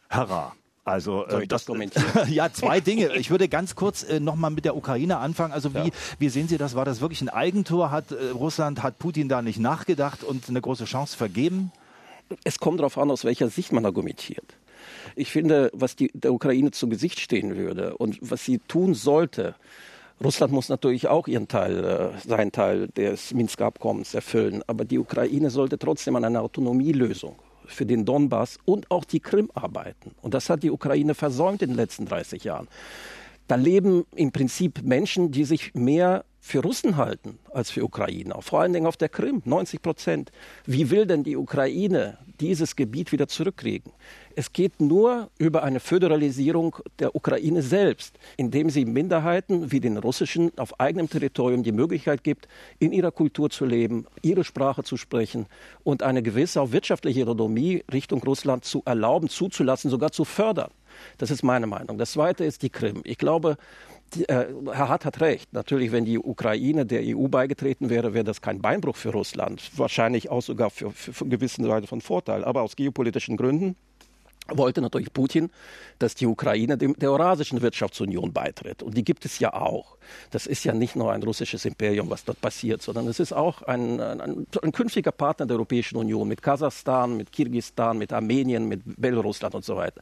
Herr Ra, also Soll ich das, das kommentieren? ja, zwei Dinge. Ich würde ganz kurz äh, nochmal mit der Ukraine anfangen. Also wie, ja. wie sehen Sie das? War das wirklich ein Eigentor? Hat äh, Russland, hat Putin da nicht nachgedacht und eine große Chance vergeben? Es kommt darauf an, aus welcher Sicht man argumentiert. Ich finde, was die, der Ukraine zu Gesicht stehen würde und was sie tun sollte, Russland muss natürlich auch ihren Teil, äh, seinen Teil des Minsker Abkommens erfüllen, aber die Ukraine sollte trotzdem an einer Autonomielösung für den Donbass und auch die Krim arbeiten. Und das hat die Ukraine versäumt in den letzten 30 Jahren. Da leben im Prinzip Menschen, die sich mehr für Russen halten als für Ukrainer, vor allen Dingen auf der Krim, 90 Prozent. Wie will denn die Ukraine dieses Gebiet wieder zurückkriegen? Es geht nur über eine Föderalisierung der Ukraine selbst, indem sie Minderheiten wie den russischen auf eigenem Territorium die Möglichkeit gibt, in ihrer Kultur zu leben, ihre Sprache zu sprechen und eine gewisse auch wirtschaftliche Autonomie Richtung Russland zu erlauben, zuzulassen, sogar zu fördern. Das ist meine Meinung. Das Zweite ist die Krim. Ich glaube, die, äh, Herr Hart hat recht. Natürlich, wenn die Ukraine der EU beigetreten wäre, wäre das kein Beinbruch für Russland. Wahrscheinlich auch sogar für, für, für gewisse Seite von Vorteil. Aber aus geopolitischen Gründen wollte natürlich Putin, dass die Ukraine dem, der Eurasischen Wirtschaftsunion beitritt. Und die gibt es ja auch. Das ist ja nicht nur ein russisches Imperium, was dort passiert, sondern es ist auch ein, ein, ein künftiger Partner der Europäischen Union mit Kasachstan, mit Kirgisistan, mit Armenien, mit Belarusland und so weiter.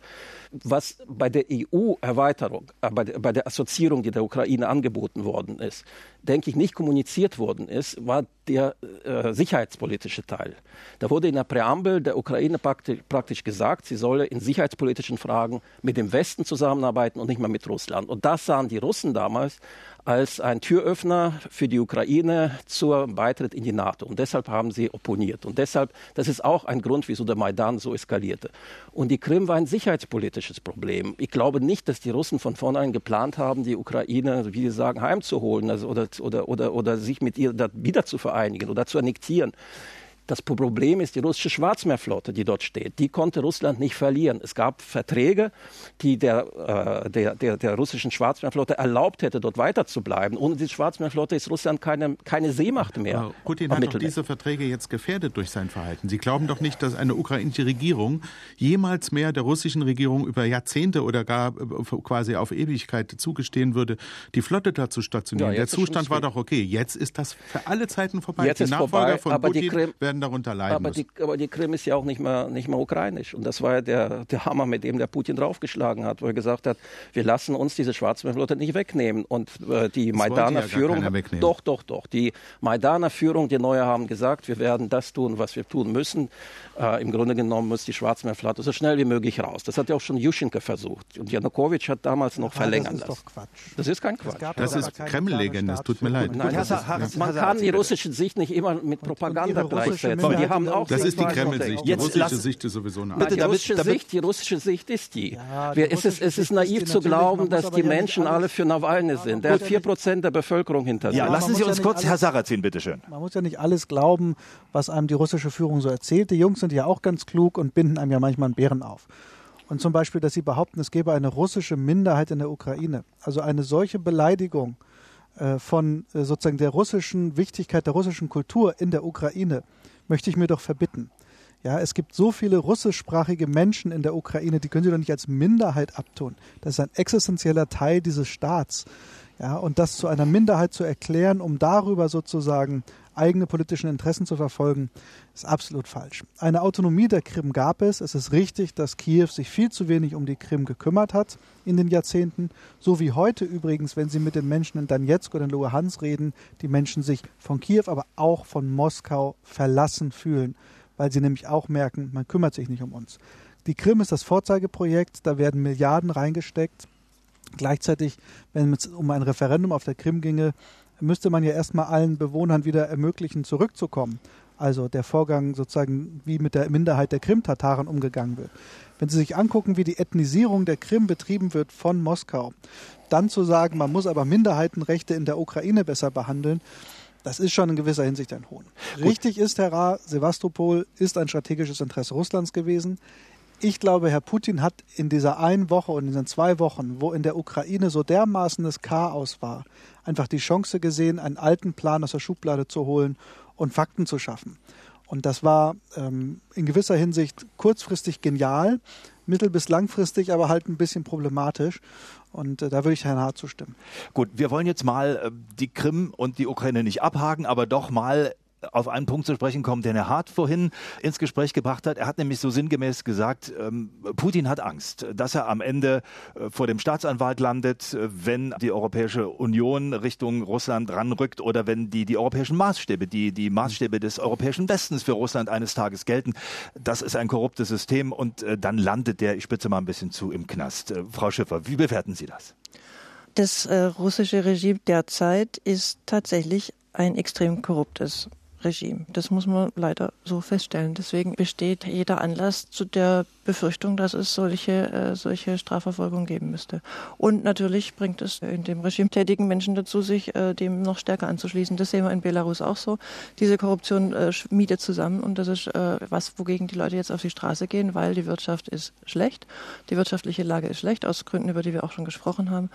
Was bei der EU-Erweiterung, äh, bei, bei der Assoziierung, die der Ukraine angeboten worden ist, denke ich, nicht kommuniziert worden ist, war der äh, sicherheitspolitische Teil. Da wurde in der Präambel der Ukraine praktisch, praktisch gesagt, sie solle in sicherheitspolitischen Fragen mit dem Westen zusammenarbeiten und nicht mehr mit Russland. Und das sahen die Russen damals als ein Türöffner für die Ukraine zur Beitritt in die NATO. Und deshalb haben sie opponiert. Und deshalb, das ist auch ein Grund, wieso der Maidan so eskalierte. Und die Krim war ein sicherheitspolitisches Problem. Ich glaube nicht, dass die Russen von vornherein geplant haben, die Ukraine, wie sie sagen, heimzuholen also, oder, oder, oder, oder sich mit ihr wieder zu vereinigen oder zu annektieren. Das Problem ist die russische Schwarzmeerflotte, die dort steht. Die konnte Russland nicht verlieren. Es gab Verträge, die der, äh, der, der, der russischen Schwarzmeerflotte erlaubt hätte, dort weiter zu bleiben. Ohne die Schwarzmeerflotte ist Russland keine, keine Seemacht mehr. Putin hat doch diese Verträge jetzt gefährdet durch sein Verhalten. Sie glauben doch nicht, dass eine ukrainische Regierung jemals mehr der russischen Regierung über Jahrzehnte oder gar äh, quasi auf Ewigkeit zugestehen würde, die Flotte da zu stationieren. Ja, der Zustand war doch okay. Jetzt ist das für alle Zeiten vorbei. Jetzt die ist Nachfolger vorbei, von Putin werden werden darunter leiden aber müssen. Die, aber die Krim ist ja auch nicht mehr, nicht mehr ukrainisch. Und das war ja der, der Hammer, mit dem der Putin draufgeschlagen hat, wo er gesagt hat, wir lassen uns diese Schwarzmeerflotte nicht wegnehmen. Und äh, die Maidaner ja Führung, doch, doch, doch. Die Maidaner Führung, die Neue haben gesagt, wir werden das tun, was wir tun müssen. Äh, Im Grunde genommen muss die Schwarzmeerflotte so schnell wie möglich raus. Das hat ja auch schon Juschenko versucht. Und Janukowitsch hat damals noch ja, verlängert. Das ist doch Quatsch. Das ist kein Quatsch. Das, ist Kreml-Legende, es tut mir leid. Nein, Gut, ist, man kann die russische Sicht nicht immer mit Propaganda gleichsetzen. Die haben auch das ist die Kreml-Sicht. Die russische Sicht ist sowieso eine andere. Die russische, Sicht, die russische Sicht ist die. Ja, die es, ist, es ist naiv zu glauben, dass die Menschen alle für Nawalny sind. Der hat vier Prozent der Bevölkerung hinter sich. Ja, lassen Sie uns kurz, Herr Sarrazin, bitteschön. Man muss ja nicht alles glauben, was einem die russische Führung so erzählt. Die Jungs sind ja auch ganz klug klug und binden einem ja manchmal einen Bären auf. Und zum Beispiel, dass sie behaupten, es gäbe eine russische Minderheit in der Ukraine. Also eine solche Beleidigung äh, von äh, sozusagen der russischen Wichtigkeit der russischen Kultur in der Ukraine möchte ich mir doch verbitten. Ja, es gibt so viele russischsprachige Menschen in der Ukraine, die können Sie doch nicht als Minderheit abtun. Das ist ein existenzieller Teil dieses Staats. Ja, und das zu einer Minderheit zu erklären, um darüber sozusagen eigene politischen Interessen zu verfolgen, ist absolut falsch. Eine Autonomie der Krim gab es. Es ist richtig, dass Kiew sich viel zu wenig um die Krim gekümmert hat in den Jahrzehnten. So wie heute übrigens, wenn Sie mit den Menschen in Donetsk oder in Luhansk reden, die Menschen sich von Kiew, aber auch von Moskau verlassen fühlen, weil sie nämlich auch merken, man kümmert sich nicht um uns. Die Krim ist das Vorzeigeprojekt, da werden Milliarden reingesteckt. Gleichzeitig, wenn es um ein Referendum auf der Krim ginge, müsste man ja erstmal allen Bewohnern wieder ermöglichen, zurückzukommen. Also der Vorgang sozusagen, wie mit der Minderheit der Krim-Tataren umgegangen wird. Wenn Sie sich angucken, wie die Ethnisierung der Krim betrieben wird von Moskau, dann zu sagen, man muss aber Minderheitenrechte in der Ukraine besser behandeln, das ist schon in gewisser Hinsicht ein Hohn. Richtig ist, Herr Ra, Sevastopol ist ein strategisches Interesse Russlands gewesen. Ich glaube, Herr Putin hat in dieser einen Woche und in diesen zwei Wochen, wo in der Ukraine so dermaßen das Chaos war, einfach die Chance gesehen, einen alten Plan aus der Schublade zu holen und Fakten zu schaffen. Und das war ähm, in gewisser Hinsicht kurzfristig genial, mittel- bis langfristig aber halt ein bisschen problematisch. Und äh, da würde ich Herrn Hart zustimmen. Gut, wir wollen jetzt mal äh, die Krim und die Ukraine nicht abhaken, aber doch mal auf einen Punkt zu sprechen kommen, den Herr Hart vorhin ins Gespräch gebracht hat. Er hat nämlich so sinngemäß gesagt, ähm, Putin hat Angst, dass er am Ende äh, vor dem Staatsanwalt landet, äh, wenn die Europäische Union Richtung Russland ranrückt oder wenn die, die europäischen Maßstäbe, die, die Maßstäbe des europäischen Westens für Russland eines Tages gelten. Das ist ein korruptes System und äh, dann landet der, ich spitze mal ein bisschen zu, im Knast. Frau Schiffer, wie bewerten Sie das? Das äh, russische Regime derzeit ist tatsächlich ein extrem korruptes. Regime. Das muss man leider so feststellen. Deswegen besteht jeder Anlass zu der Befürchtung, dass es solche, äh, solche Strafverfolgung geben müsste. Und natürlich bringt es in dem Regime tätigen Menschen dazu, sich äh, dem noch stärker anzuschließen. Das sehen wir in Belarus auch so. Diese Korruption äh, schmiedet zusammen und das ist äh, was, wogegen die Leute jetzt auf die Straße gehen, weil die Wirtschaft ist schlecht. Die wirtschaftliche Lage ist schlecht, aus Gründen, über die wir auch schon gesprochen haben.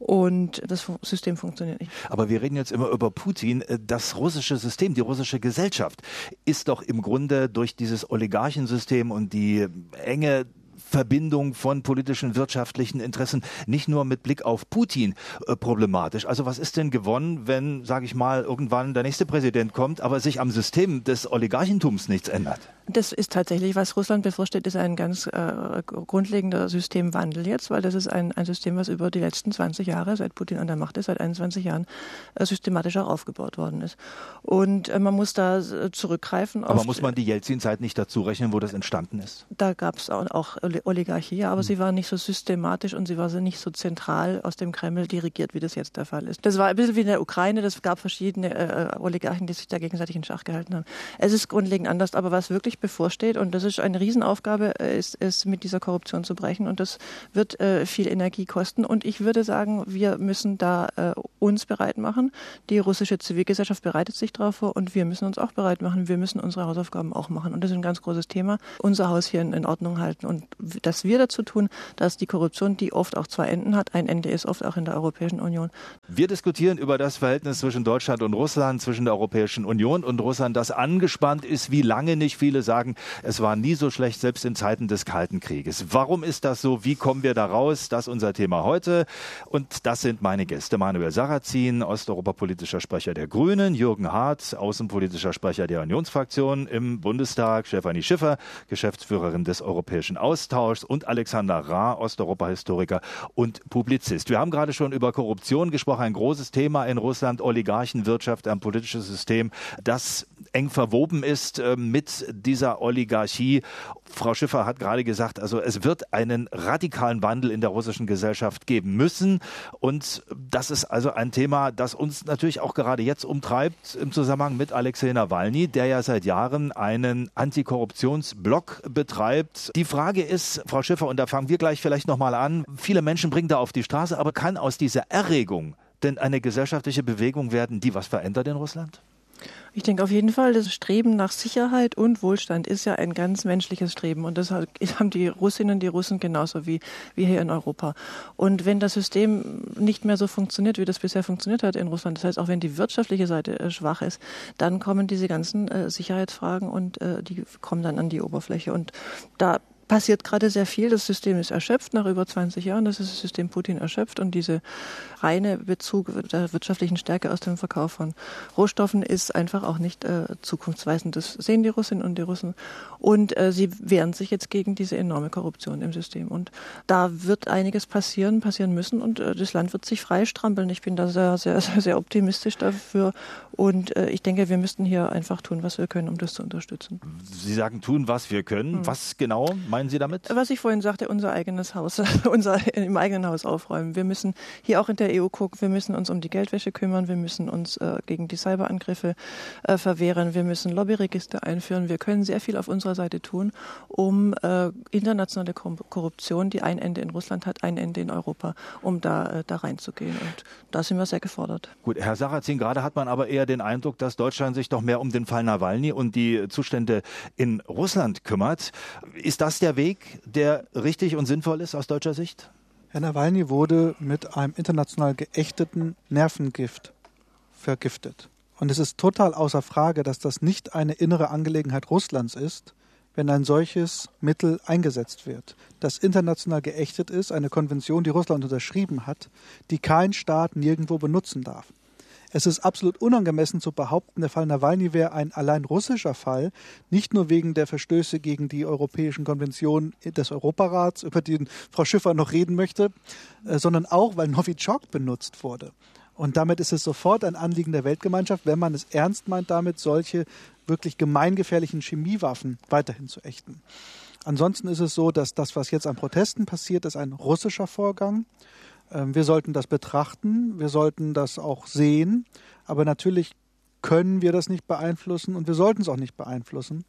Und das System funktioniert nicht. Aber wir reden jetzt immer über Putin. Äh, das russische System, die russische Gesellschaft ist doch im Grunde durch dieses Oligarchensystem und die enge Verbindung von politischen, wirtschaftlichen Interessen nicht nur mit Blick auf Putin äh, problematisch. Also was ist denn gewonnen, wenn, sage ich mal, irgendwann der nächste Präsident kommt, aber sich am System des Oligarchentums nichts ändert? Das ist tatsächlich, was Russland bevorsteht, ist ein ganz äh, grundlegender Systemwandel jetzt, weil das ist ein, ein System, was über die letzten 20 Jahre, seit Putin an der Macht ist, seit 21 Jahren, äh, systematisch auch aufgebaut worden ist. Und äh, man muss da äh, zurückgreifen. Aber muss man die Jelzin-Zeit nicht dazu rechnen, wo das entstanden ist? Da gab es auch, auch Oligarchie, aber mhm. sie war nicht so systematisch und sie war nicht so zentral aus dem Kreml dirigiert, wie das jetzt der Fall ist. Das war ein bisschen wie in der Ukraine, das gab verschiedene äh, Oligarchen, die sich da gegenseitig in Schach gehalten haben. Es ist grundlegend anders, aber was wirklich bevorsteht, und das ist eine Riesenaufgabe, äh, ist, ist mit dieser Korruption zu brechen und das wird äh, viel Energie kosten und ich würde sagen, wir müssen da äh, uns bereit machen. Die russische Zivilgesellschaft bereitet sich darauf vor und wir müssen uns auch bereit machen. Wir müssen unsere Hausaufgaben auch machen und das ist ein ganz großes Thema. Unser Haus hier in, in Ordnung halten und dass wir dazu tun, dass die Korruption, die oft auch zwei Enden hat, ein Ende ist, oft auch in der Europäischen Union. Wir diskutieren über das Verhältnis zwischen Deutschland und Russland, zwischen der Europäischen Union und Russland, das angespannt ist, wie lange nicht. Viele sagen, es war nie so schlecht, selbst in Zeiten des Kalten Krieges. Warum ist das so? Wie kommen wir da raus? Das ist unser Thema heute. Und das sind meine Gäste. Manuel Sarrazin, osteuropapolitischer Sprecher der Grünen, Jürgen Hart, außenpolitischer Sprecher der Unionsfraktion im Bundestag, Stefanie Schiffer, Geschäftsführerin des Europäischen Austauschs Austauschs und Alexander Ra, Osteuropa-Historiker und Publizist. Wir haben gerade schon über Korruption gesprochen, ein großes Thema in Russland, Oligarchenwirtschaft, ein politisches System, das eng verwoben ist äh, mit dieser Oligarchie. Frau Schiffer hat gerade gesagt, also es wird einen radikalen Wandel in der russischen Gesellschaft geben müssen. Und das ist also ein Thema, das uns natürlich auch gerade jetzt umtreibt im Zusammenhang mit Alexei Nawalny, der ja seit Jahren einen Antikorruptionsblock betreibt. Die Frage ist, Frau Schiffer, und da fangen wir gleich vielleicht nochmal an. Viele Menschen bringen da auf die Straße, aber kann aus dieser Erregung denn eine gesellschaftliche Bewegung werden, die was verändert in Russland? Ich denke auf jeden Fall, das Streben nach Sicherheit und Wohlstand ist ja ein ganz menschliches Streben. Und das haben die Russinnen und die Russen genauso wie, wie hier in Europa. Und wenn das System nicht mehr so funktioniert, wie das bisher funktioniert hat in Russland, das heißt auch wenn die wirtschaftliche Seite äh, schwach ist, dann kommen diese ganzen äh, Sicherheitsfragen und äh, die kommen dann an die Oberfläche. Und da passiert gerade sehr viel. Das System ist erschöpft nach über 20 Jahren. Das ist das System Putin erschöpft und diese reine Bezug der wirtschaftlichen Stärke aus dem Verkauf von Rohstoffen ist einfach auch nicht äh, zukunftsweisend. Das sehen die Russinnen und die Russen. Und äh, sie wehren sich jetzt gegen diese enorme Korruption im System. Und da wird einiges passieren, passieren müssen und äh, das Land wird sich frei strampeln. Ich bin da sehr, sehr, sehr optimistisch dafür. Und äh, ich denke, wir müssten hier einfach tun, was wir können, um das zu unterstützen. Sie sagen tun, was wir können. Hm. Was genau meinen Sie damit? Was ich vorhin sagte, unser eigenes Haus, unser im eigenen Haus aufräumen. Wir müssen hier auch in der EU gucken, wir müssen uns um die Geldwäsche kümmern, wir müssen uns äh, gegen die Cyberangriffe äh, verwehren, wir müssen Lobbyregister einführen. Wir können sehr viel auf unserer Seite tun, um äh, internationale Korruption, die ein Ende in Russland hat, ein Ende in Europa, um da, äh, da reinzugehen. Und da sind wir sehr gefordert. Gut, Herr Sarrazin, gerade hat man aber eher den Eindruck, dass Deutschland sich doch mehr um den Fall Nawalny und die Zustände in Russland kümmert. Ist das der Weg, der richtig und sinnvoll ist aus deutscher Sicht? Herr Nawalny wurde mit einem international geächteten Nervengift vergiftet. Und es ist total außer Frage, dass das nicht eine innere Angelegenheit Russlands ist, wenn ein solches Mittel eingesetzt wird, das international geächtet ist, eine Konvention, die Russland unterschrieben hat, die kein Staat nirgendwo benutzen darf. Es ist absolut unangemessen zu behaupten, der Fall Nawalny wäre ein allein russischer Fall, nicht nur wegen der Verstöße gegen die europäischen Konventionen des Europarats, über die Frau Schiffer noch reden möchte, äh, sondern auch, weil Novichok benutzt wurde. Und damit ist es sofort ein Anliegen der Weltgemeinschaft, wenn man es ernst meint, damit solche wirklich gemeingefährlichen Chemiewaffen weiterhin zu ächten. Ansonsten ist es so, dass das, was jetzt an Protesten passiert, ist ein russischer Vorgang. Ähm, wir sollten das betrachten, wir sollten das auch sehen, aber natürlich können wir das nicht beeinflussen und wir sollten es auch nicht beeinflussen.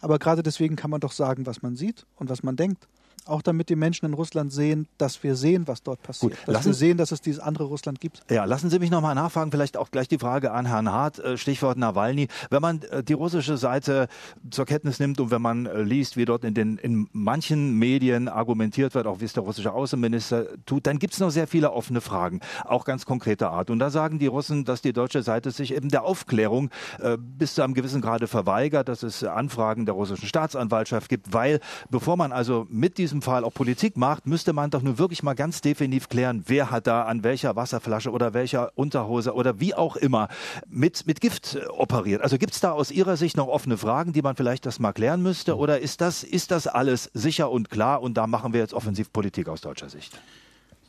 Aber gerade deswegen kann man doch sagen, was man sieht und was man denkt auch damit die Menschen in Russland sehen, dass wir sehen, was dort passiert. Gut, dass lassen, wir sehen, dass es dieses andere Russland gibt. Ja, lassen Sie mich nochmal nachfragen, vielleicht auch gleich die Frage an Herrn Hart, äh, Stichwort Nawalny. Wenn man äh, die russische Seite zur Kenntnis nimmt und wenn man äh, liest, wie dort in, den, in manchen Medien argumentiert wird, auch wie es der russische Außenminister tut, dann gibt es noch sehr viele offene Fragen, auch ganz konkreter Art. Und da sagen die Russen, dass die deutsche Seite sich eben der Aufklärung äh, bis zu einem gewissen Grade verweigert, dass es Anfragen der russischen Staatsanwaltschaft gibt, weil bevor man also mit diesem diesem Fall auch Politik macht, müsste man doch nur wirklich mal ganz definitiv klären, wer hat da an welcher Wasserflasche oder welcher Unterhose oder wie auch immer mit, mit Gift äh, operiert. Also gibt es da aus Ihrer Sicht noch offene Fragen, die man vielleicht das mal klären müsste? Oder ist das, ist das alles sicher und klar und da machen wir jetzt Offensivpolitik aus deutscher Sicht?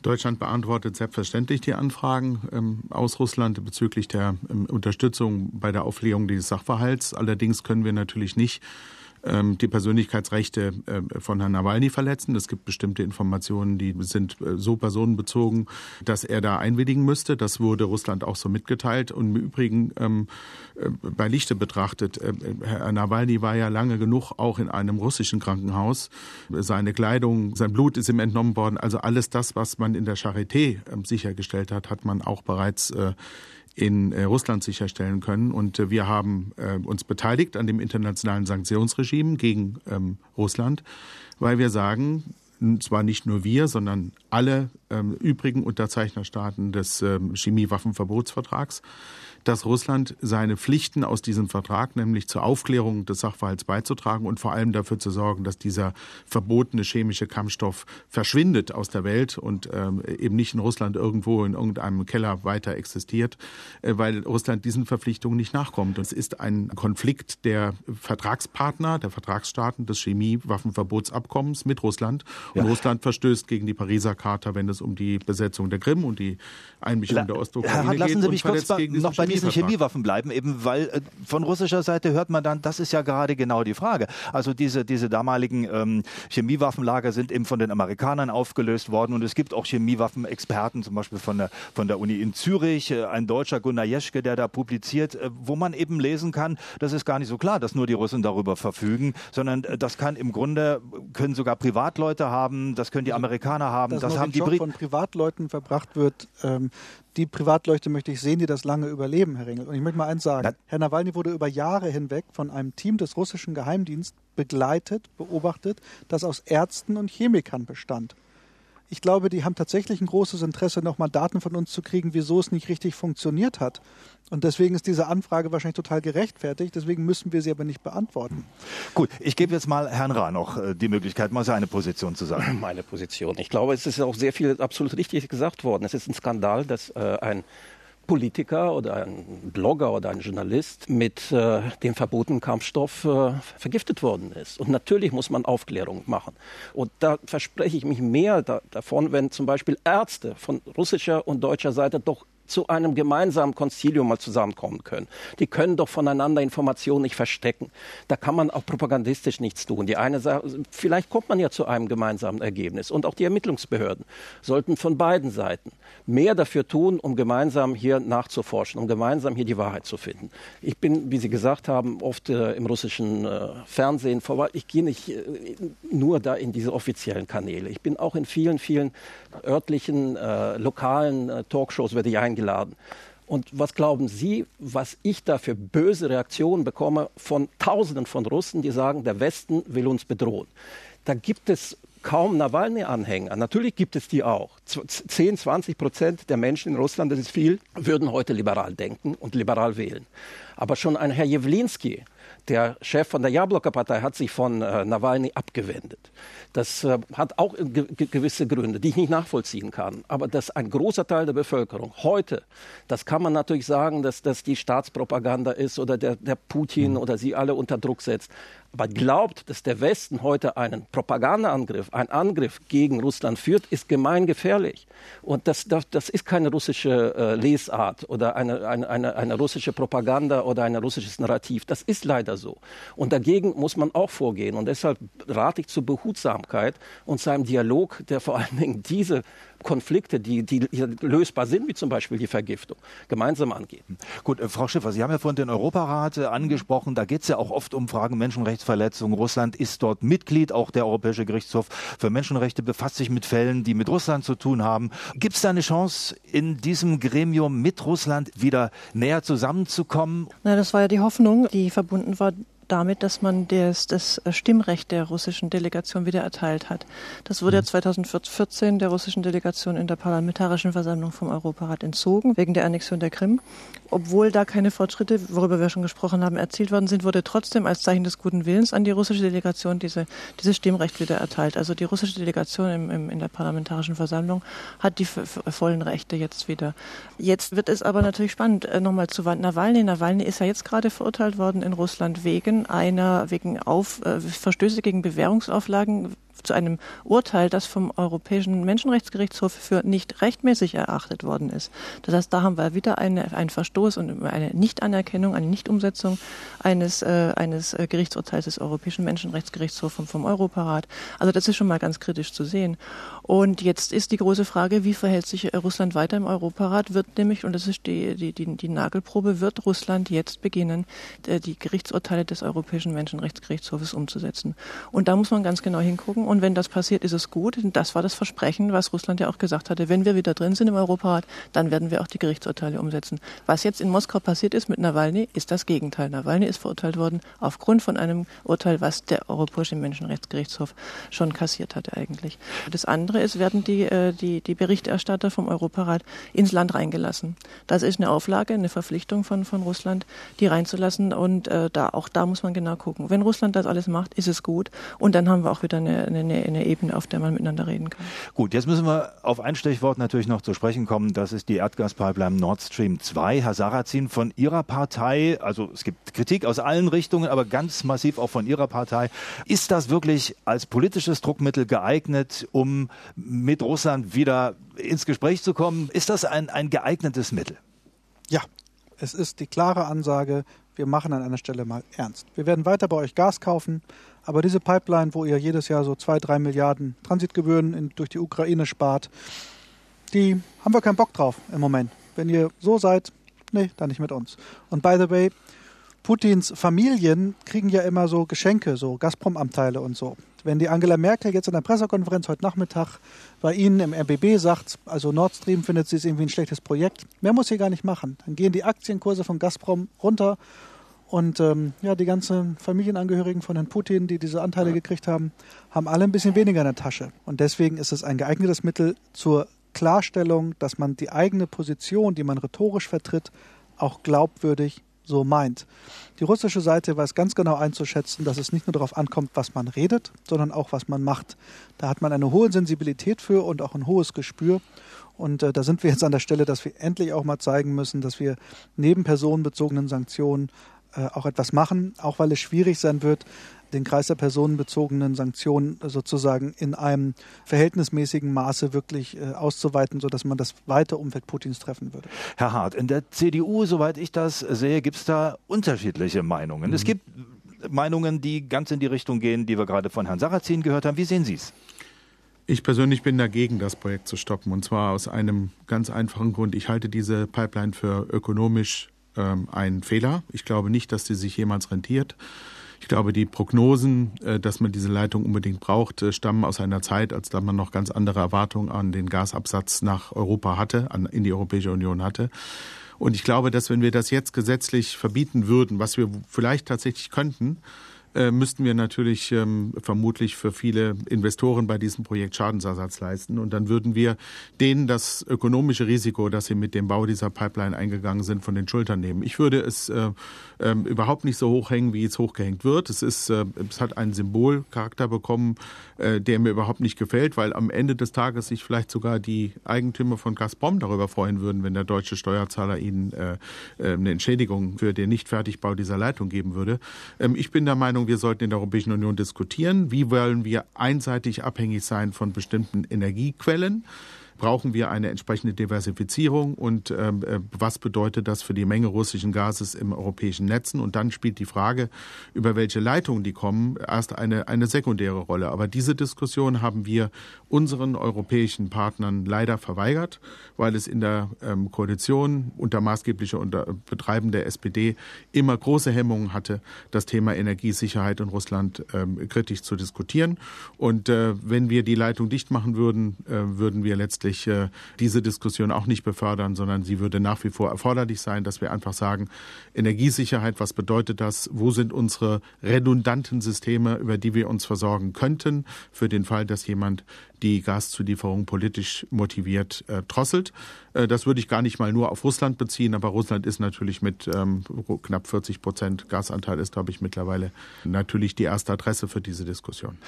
Deutschland beantwortet selbstverständlich die Anfragen ähm, aus Russland bezüglich der ähm, Unterstützung bei der Aufklärung dieses Sachverhalts. Allerdings können wir natürlich nicht die Persönlichkeitsrechte äh, von Herrn Nawalny verletzen. Es gibt bestimmte Informationen, die sind äh, so personenbezogen, dass er da einwilligen müsste. Das wurde Russland auch so mitgeteilt. Und im Übrigen ähm, äh, bei Lichte betrachtet, Herr Nawalny war ja lange genug auch in einem russischen Krankenhaus. Seine Kleidung, sein Blut ist ihm entnommen worden. Also alles das, was man in der Charité ähm, sichergestellt hat, hat man auch bereits in äh, Russland sicherstellen können. Und äh, wir haben äh, uns beteiligt an dem internationalen Sanktionsregime gegen ähm, Russland, weil wir sagen, zwar nicht nur wir, sondern alle ähm, übrigen Unterzeichnerstaaten des ähm, Chemiewaffenverbotsvertrags, dass Russland seine Pflichten aus diesem Vertrag, nämlich zur Aufklärung des Sachverhalts beizutragen und vor allem dafür zu sorgen, dass dieser verbotene chemische Kampfstoff verschwindet aus der Welt und ähm, eben nicht in Russland irgendwo in irgendeinem Keller weiter existiert, äh, weil Russland diesen Verpflichtungen nicht nachkommt. Und es ist ein Konflikt der Vertragspartner, der Vertragsstaaten des Chemiewaffenverbotsabkommens mit Russland. Und ja. Russland verstößt gegen die Pariser Charta, wenn es um die Besetzung der Krim und die Einmischung La der Ostukraine geht. Lassen Sie mich kurz noch bei diesen Chemiewaffen bleiben, eben weil äh, von russischer Seite hört man dann, das ist ja gerade genau die Frage. Also diese, diese damaligen ähm, Chemiewaffenlager sind eben von den Amerikanern aufgelöst worden und es gibt auch Chemiewaffenexperten, zum Beispiel von der, von der Uni in Zürich, äh, ein Deutscher Gunnar Jeschke, der da publiziert, äh, wo man eben lesen kann, das ist gar nicht so klar, dass nur die Russen darüber verfügen, sondern äh, das kann im Grunde, können sogar Privatleute haben, das können die also, Amerikaner haben, das, das haben die Briten. Privatleuten verbracht wird, ähm, die Privatleuchte möchte ich sehen, die das lange überleben, Herr Ringel. Und ich möchte mal eins sagen. Na, Herr Nawalny wurde über Jahre hinweg von einem Team des russischen Geheimdienstes begleitet, beobachtet, das aus Ärzten und Chemikern bestand. Ich glaube, die haben tatsächlich ein großes Interesse, nochmal Daten von uns zu kriegen, wieso es nicht richtig funktioniert hat. Und deswegen ist diese Anfrage wahrscheinlich total gerechtfertigt. Deswegen müssen wir sie aber nicht beantworten. Gut, ich gebe jetzt mal Herrn Rah noch äh, die Möglichkeit, mal seine Position zu sagen. Meine Position. Ich glaube, es ist auch sehr viel absolut richtig gesagt worden. Es ist ein Skandal, dass äh, ein Politiker oder ein Blogger oder ein Journalist mit äh, dem verbotenen Kampfstoff äh, vergiftet worden ist. Und natürlich muss man Aufklärung machen. Und da verspreche ich mich mehr da, davon, wenn zum Beispiel Ärzte von russischer und deutscher Seite doch zu einem gemeinsamen Konzilium mal zusammenkommen können. Die können doch voneinander Informationen nicht verstecken. Da kann man auch propagandistisch nichts tun. Die eine sagt, vielleicht kommt man ja zu einem gemeinsamen Ergebnis. Und auch die Ermittlungsbehörden sollten von beiden Seiten mehr dafür tun, um gemeinsam hier nachzuforschen, um gemeinsam hier die Wahrheit zu finden. Ich bin, wie Sie gesagt haben, oft äh, im russischen äh, Fernsehen vorbei. Ich gehe nicht äh, nur da in diese offiziellen Kanäle. Ich bin auch in vielen, vielen örtlichen, äh, lokalen äh, Talkshows werde ich eingeladen. Und was glauben Sie, was ich da für böse Reaktionen bekomme von Tausenden von Russen, die sagen, der Westen will uns bedrohen? Da gibt es kaum Nawalny-Anhänger. Natürlich gibt es die auch. 10, 20 Prozent der Menschen in Russland, das ist viel, würden heute liberal denken und liberal wählen. Aber schon ein Herr Jewlinski, der Chef von der Jablocka-Partei, hat sich von äh, Nawalny abgewendet. Das äh, hat auch ge gewisse Gründe, die ich nicht nachvollziehen kann. Aber dass ein großer Teil der Bevölkerung heute, das kann man natürlich sagen, dass das die Staatspropaganda ist oder der, der Putin mhm. oder sie alle unter Druck setzt aber glaubt, dass der Westen heute einen Propagandaangriff, einen Angriff gegen Russland führt, ist gemeingefährlich. Und das, das, das ist keine russische äh, Lesart oder eine, eine, eine, eine russische Propaganda oder ein russisches Narrativ. Das ist leider so. Und dagegen muss man auch vorgehen. Und deshalb rate ich zur Behutsamkeit und zu einem Dialog, der vor allen Dingen diese Konflikte, die, die lösbar sind, wie zum Beispiel die Vergiftung, gemeinsam angehen. Gut, äh, Frau Schiffer, Sie haben ja vorhin den Europarat äh, angesprochen. Da geht es ja auch oft um Fragen Menschenrechtsverletzungen. Russland ist dort Mitglied, auch der Europäische Gerichtshof für Menschenrechte befasst sich mit Fällen, die mit Russland zu tun haben. Gibt es da eine Chance, in diesem Gremium mit Russland wieder näher zusammenzukommen? Na, das war ja die Hoffnung, die verbunden war damit, dass man das, das Stimmrecht der russischen Delegation wieder erteilt hat. Das wurde mhm. 2014 der russischen Delegation in der Parlamentarischen Versammlung vom Europarat entzogen, wegen der Annexion der Krim. Obwohl da keine Fortschritte, worüber wir schon gesprochen haben, erzielt worden sind, wurde trotzdem als Zeichen des guten Willens an die russische Delegation diese, dieses Stimmrecht wieder erteilt. Also die russische Delegation im, im, in der Parlamentarischen Versammlung hat die vollen Rechte jetzt wieder. Jetzt wird es aber natürlich spannend, äh, nochmal zu Nawalny. Nawalny ist ja jetzt gerade verurteilt worden in Russland wegen wegen einer, wegen Auf, äh, Verstöße gegen Bewährungsauflagen zu einem Urteil, das vom Europäischen Menschenrechtsgerichtshof für nicht rechtmäßig erachtet worden ist. Das heißt, da haben wir wieder eine, einen Verstoß und eine Nichtanerkennung, eine Nichtumsetzung eines, äh, eines äh, Gerichtsurteils des Europäischen Menschenrechtsgerichtshofs vom, vom Europarat. Also das ist schon mal ganz kritisch zu sehen. Und jetzt ist die große Frage, wie verhält sich Russland weiter im Europarat? Wird nämlich, und das ist die, die, die, die Nagelprobe, wird Russland jetzt beginnen, äh, die Gerichtsurteile des Europäischen Menschenrechtsgerichtshofes umzusetzen. Und da muss man ganz genau hingucken. Und wenn das passiert, ist es gut. Und das war das Versprechen, was Russland ja auch gesagt hatte. Wenn wir wieder drin sind im Europarat, dann werden wir auch die Gerichtsurteile umsetzen. Was jetzt in Moskau passiert ist mit Nawalny, ist das Gegenteil. Nawalny ist verurteilt worden aufgrund von einem Urteil, was der Europäische Menschenrechtsgerichtshof schon kassiert hatte eigentlich. Das andere ist, werden die, äh, die, die Berichterstatter vom Europarat ins Land reingelassen. Das ist eine Auflage, eine Verpflichtung von, von Russland, die reinzulassen. Und äh, da, auch da muss man genau gucken. Wenn Russland das alles macht, ist es gut. Und dann haben wir auch wieder eine, eine, eine Ebene, auf der man miteinander reden kann. Gut, jetzt müssen wir auf ein Stichwort natürlich noch zu sprechen kommen. Das ist die Erdgaspipeline Nord Stream 2. Herr Sarrazin, von Ihrer Partei, also es gibt Kritik aus allen Richtungen, aber ganz massiv auch von Ihrer Partei. Ist das wirklich als politisches Druckmittel geeignet, um mit Russland wieder ins Gespräch zu kommen. Ist das ein, ein geeignetes Mittel? Ja, es ist die klare Ansage, wir machen an einer Stelle mal ernst. Wir werden weiter bei euch Gas kaufen, aber diese Pipeline, wo ihr jedes Jahr so zwei, drei Milliarden Transitgebühren in, durch die Ukraine spart, die haben wir keinen Bock drauf im Moment. Wenn ihr so seid, nee, dann nicht mit uns. Und by the way, Putins Familien kriegen ja immer so Geschenke, so Gazprom-Anteile und so. Wenn die Angela Merkel jetzt in der Pressekonferenz heute Nachmittag bei Ihnen im RBB sagt, also Nord Stream findet sie es irgendwie ein schlechtes Projekt, mehr muss sie gar nicht machen. Dann gehen die Aktienkurse von Gazprom runter Und ähm, ja, die ganzen Familienangehörigen von Herrn Putin, die diese Anteile gekriegt haben, haben alle ein bisschen weniger in der Tasche. Und deswegen ist es ein geeignetes Mittel zur Klarstellung, dass man die eigene Position, die man rhetorisch vertritt, auch glaubwürdig so meint. Die russische Seite weiß ganz genau einzuschätzen, dass es nicht nur darauf ankommt, was man redet, sondern auch, was man macht. Da hat man eine hohe Sensibilität für und auch ein hohes Gespür. Und äh, da sind wir jetzt an der Stelle, dass wir endlich auch mal zeigen müssen, dass wir neben personenbezogenen Sanktionen äh, auch etwas machen, auch weil es schwierig sein wird, den Kreis der personenbezogenen Sanktionen sozusagen in einem verhältnismäßigen Maße wirklich äh, auszuweiten, sodass man das weite Umfeld Putins treffen würde. Herr Hart, in der CDU, soweit ich das sehe, gibt es da unterschiedliche Meinungen. Mhm. Es gibt Meinungen, die ganz in die Richtung gehen, die wir gerade von Herrn Sarrazin gehört haben. Wie sehen Sie es? Ich persönlich bin dagegen, das Projekt zu stoppen. Und zwar aus einem ganz einfachen Grund. Ich halte diese Pipeline für ökonomisch ähm, ein Fehler. Ich glaube nicht, dass die sich jemals rentiert. Ich glaube, die Prognosen, äh, dass man diese Leitung unbedingt braucht, äh, stammen aus einer Zeit, als da man noch ganz andere Erwartungen an den Gasabsatz nach Europa hatte, an, in die Europäische Union hatte. Und ich glaube, dass wenn wir das jetzt gesetzlich verbieten würden, was wir vielleicht tatsächlich könnten, äh, müssten wir natürlich ähm, vermutlich für viele Investoren bei diesem Projekt Schadensersatz leisten. Und dann würden wir denen das ökonomische Risiko, dass sie mit dem Bau dieser Pipeline eingegangen sind, von den Schultern nehmen. Ich würde es äh, äh, überhaupt nicht so hochhängen, wie es hochgehängt wird. Es, ist, äh, es hat einen Symbolcharakter bekommen, äh, der mir überhaupt nicht gefällt, weil am Ende des Tages sich vielleicht sogar die Eigentümer von Gazprom darüber freuen würden, wenn der deutsche Steuerzahler ihnen eine Entschädigung für den Nichtfertigbau dieser Leitung geben würde. Ähm, ich bin der Meinung, Meinung, wir sollten in der Europäischen Union diskutieren, wie wollen wir einseitig abhängig sein von bestimmten Energiequellen brauchen wir eine entsprechende Diversifizierung und ähm, äh, was bedeutet das für die Menge russischen Gases im europäischen Netzen? Und dann spielt die Frage, über welche Leitungen die kommen, erst eine, eine sekundäre Rolle. Aber diese Diskussion haben wir unseren europäischen Partnern leider verweigert, weil es in der ähm, Koalition unter maßgeblicher unter Betreiben der SPD immer große Hemmungen hatte, das Thema Energiesicherheit in Russland ähm, kritisch zu diskutieren. Und äh, wenn wir die Leitung dicht machen würden, äh, würden wir letztlich letztlich äh, diese Diskussion auch nicht befördern, sondern sie würde nach wie vor erforderlich sein, dass wir einfach sagen, Energiesicherheit, was bedeutet das? Wo sind unsere redundanten Systeme, über die wir uns versorgen könnten, für den Fall, dass jemand die Gaszulieferung politisch motiviert äh, drosselt. Äh, das würde ich gar nicht mal nur auf Russland beziehen, aber Russland ist natürlich mit ähm, knapp 40 Prozent Gasanteil ist, glaube ich, mittlerweile natürlich die erste Adresse für diese Diskussion.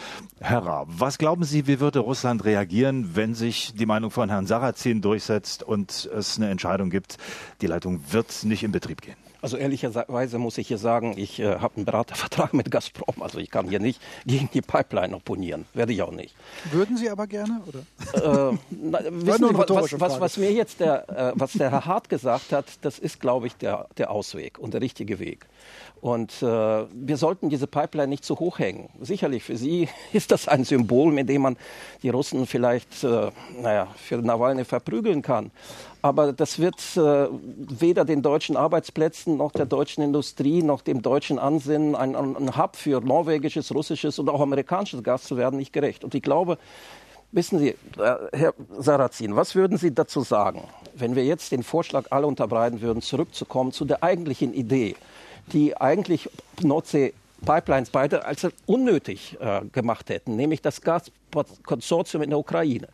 Herr Raab, was glauben Sie, wie würde Russland reagieren, wenn sich die Meinung von Herrn Sarrazin durchsetzt und es eine Entscheidung gibt, die Leitung wird nicht in Betrieb gehen? Also ehrlicherweise muss ich hier sagen, ich äh, habe einen Beratervertrag mit Gazprom. Also ich kann hier nicht gegen die Pipeline opponieren. Werde ich auch nicht. Würden Sie aber gerne? Oder? Äh, na, wissen Sie, was, was, was, mir jetzt der, äh, was der Herr Hart gesagt hat, das ist, glaube ich, der, der Ausweg und der richtige Weg. Und äh, wir sollten diese Pipeline nicht zu hoch hängen. Sicherlich für Sie ist das ein Symbol, mit dem man die Russen vielleicht, äh, naja, für Nawalny verprügeln kann. Aber das wird äh, weder den deutschen Arbeitsplätzen noch der deutschen Industrie noch dem deutschen Ansinnen, ein, ein Hub für norwegisches, russisches und auch amerikanisches Gas zu werden, nicht gerecht. Und ich glaube, Wissen Sie, äh, Herr Sarrazin, was würden Sie dazu sagen, wenn wir jetzt den Vorschlag alle unterbreiten würden, zurückzukommen zu der eigentlichen Idee, die eigentlich Nordsee Pipelines beide als unnötig äh, gemacht hätten, nämlich das Gaskonsortium in der Ukraine.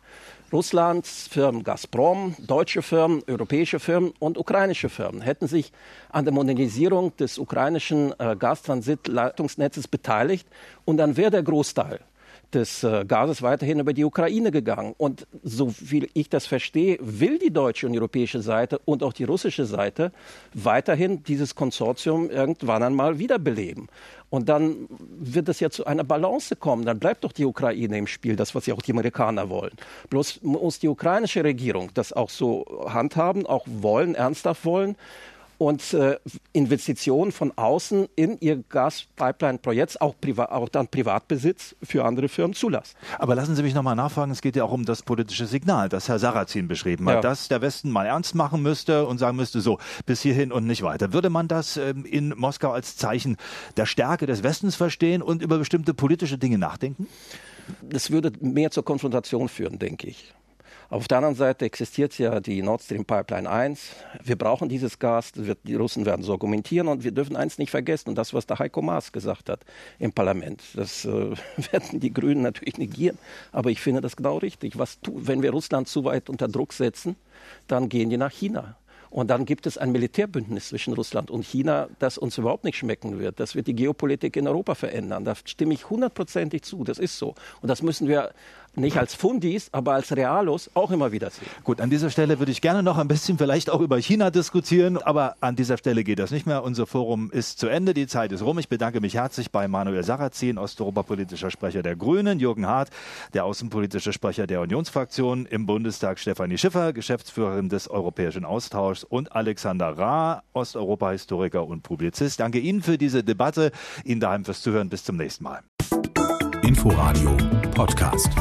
Russlands Firmen Gazprom, deutsche Firmen, europäische Firmen und ukrainische Firmen hätten sich an der Modernisierung des ukrainischen äh, Gastransitleitungsnetzes beteiligt und dann wäre der Großteil des äh, Gases weiterhin über die Ukraine gegangen. Und so wie ich das verstehe, will die deutsche und europäische Seite und auch die russische Seite weiterhin dieses Konsortium irgendwann einmal wiederbeleben. Und dann wird es ja zu einer Balance kommen. Dann bleibt doch die Ukraine im Spiel, das, was ja auch die Amerikaner wollen. Bloß muss die ukrainische Regierung das auch so handhaben, auch wollen, ernsthaft wollen und äh, Investitionen von außen in ihr Gaspipeline-Projekt, auch, auch dann Privatbesitz für andere Firmen zulassen. Aber lassen Sie mich nochmal nachfragen, es geht ja auch um das politische Signal, das Herr Sarrazin beschrieben hat, ja. dass der Westen mal ernst machen müsste und sagen müsste, so, bis hierhin und nicht weiter. Würde man das ähm, in Moskau als Zeichen der Stärke des Westens verstehen und über bestimmte politische Dinge nachdenken? Das würde mehr zur Konfrontation führen, denke ich. Auf der anderen Seite existiert ja die Nord Stream Pipeline 1. Wir brauchen dieses Gas, die Russen werden so argumentieren und wir dürfen eins nicht vergessen und das, was der Heiko Maas gesagt hat im Parlament. Das äh, werden die Grünen natürlich negieren, aber ich finde das genau richtig. Was tu, wenn wir Russland zu weit unter Druck setzen, dann gehen die nach China. Und dann gibt es ein Militärbündnis zwischen Russland und China, das uns überhaupt nicht schmecken wird. Das wird die Geopolitik in Europa verändern. Da stimme ich hundertprozentig zu. Das ist so. Und das müssen wir nicht als Fundis, aber als Realos auch immer wieder sehen. Gut, an dieser Stelle würde ich gerne noch ein bisschen vielleicht auch über China diskutieren, aber an dieser Stelle geht das nicht mehr. Unser Forum ist zu Ende, die Zeit ist rum. Ich bedanke mich herzlich bei Manuel Sarrazin, osteuropapolitischer Sprecher der Grünen, Jürgen Hart, der außenpolitische Sprecher der Unionsfraktion im Bundestag, Stefanie Schiffer, Geschäftsführerin des Europäischen Austauschs und Alexander Ra, Osteuropa-Historiker und Publizist. Danke Ihnen für diese Debatte, Ihnen daheim fürs Zuhören. Bis zum nächsten Mal. Inforadio Podcast.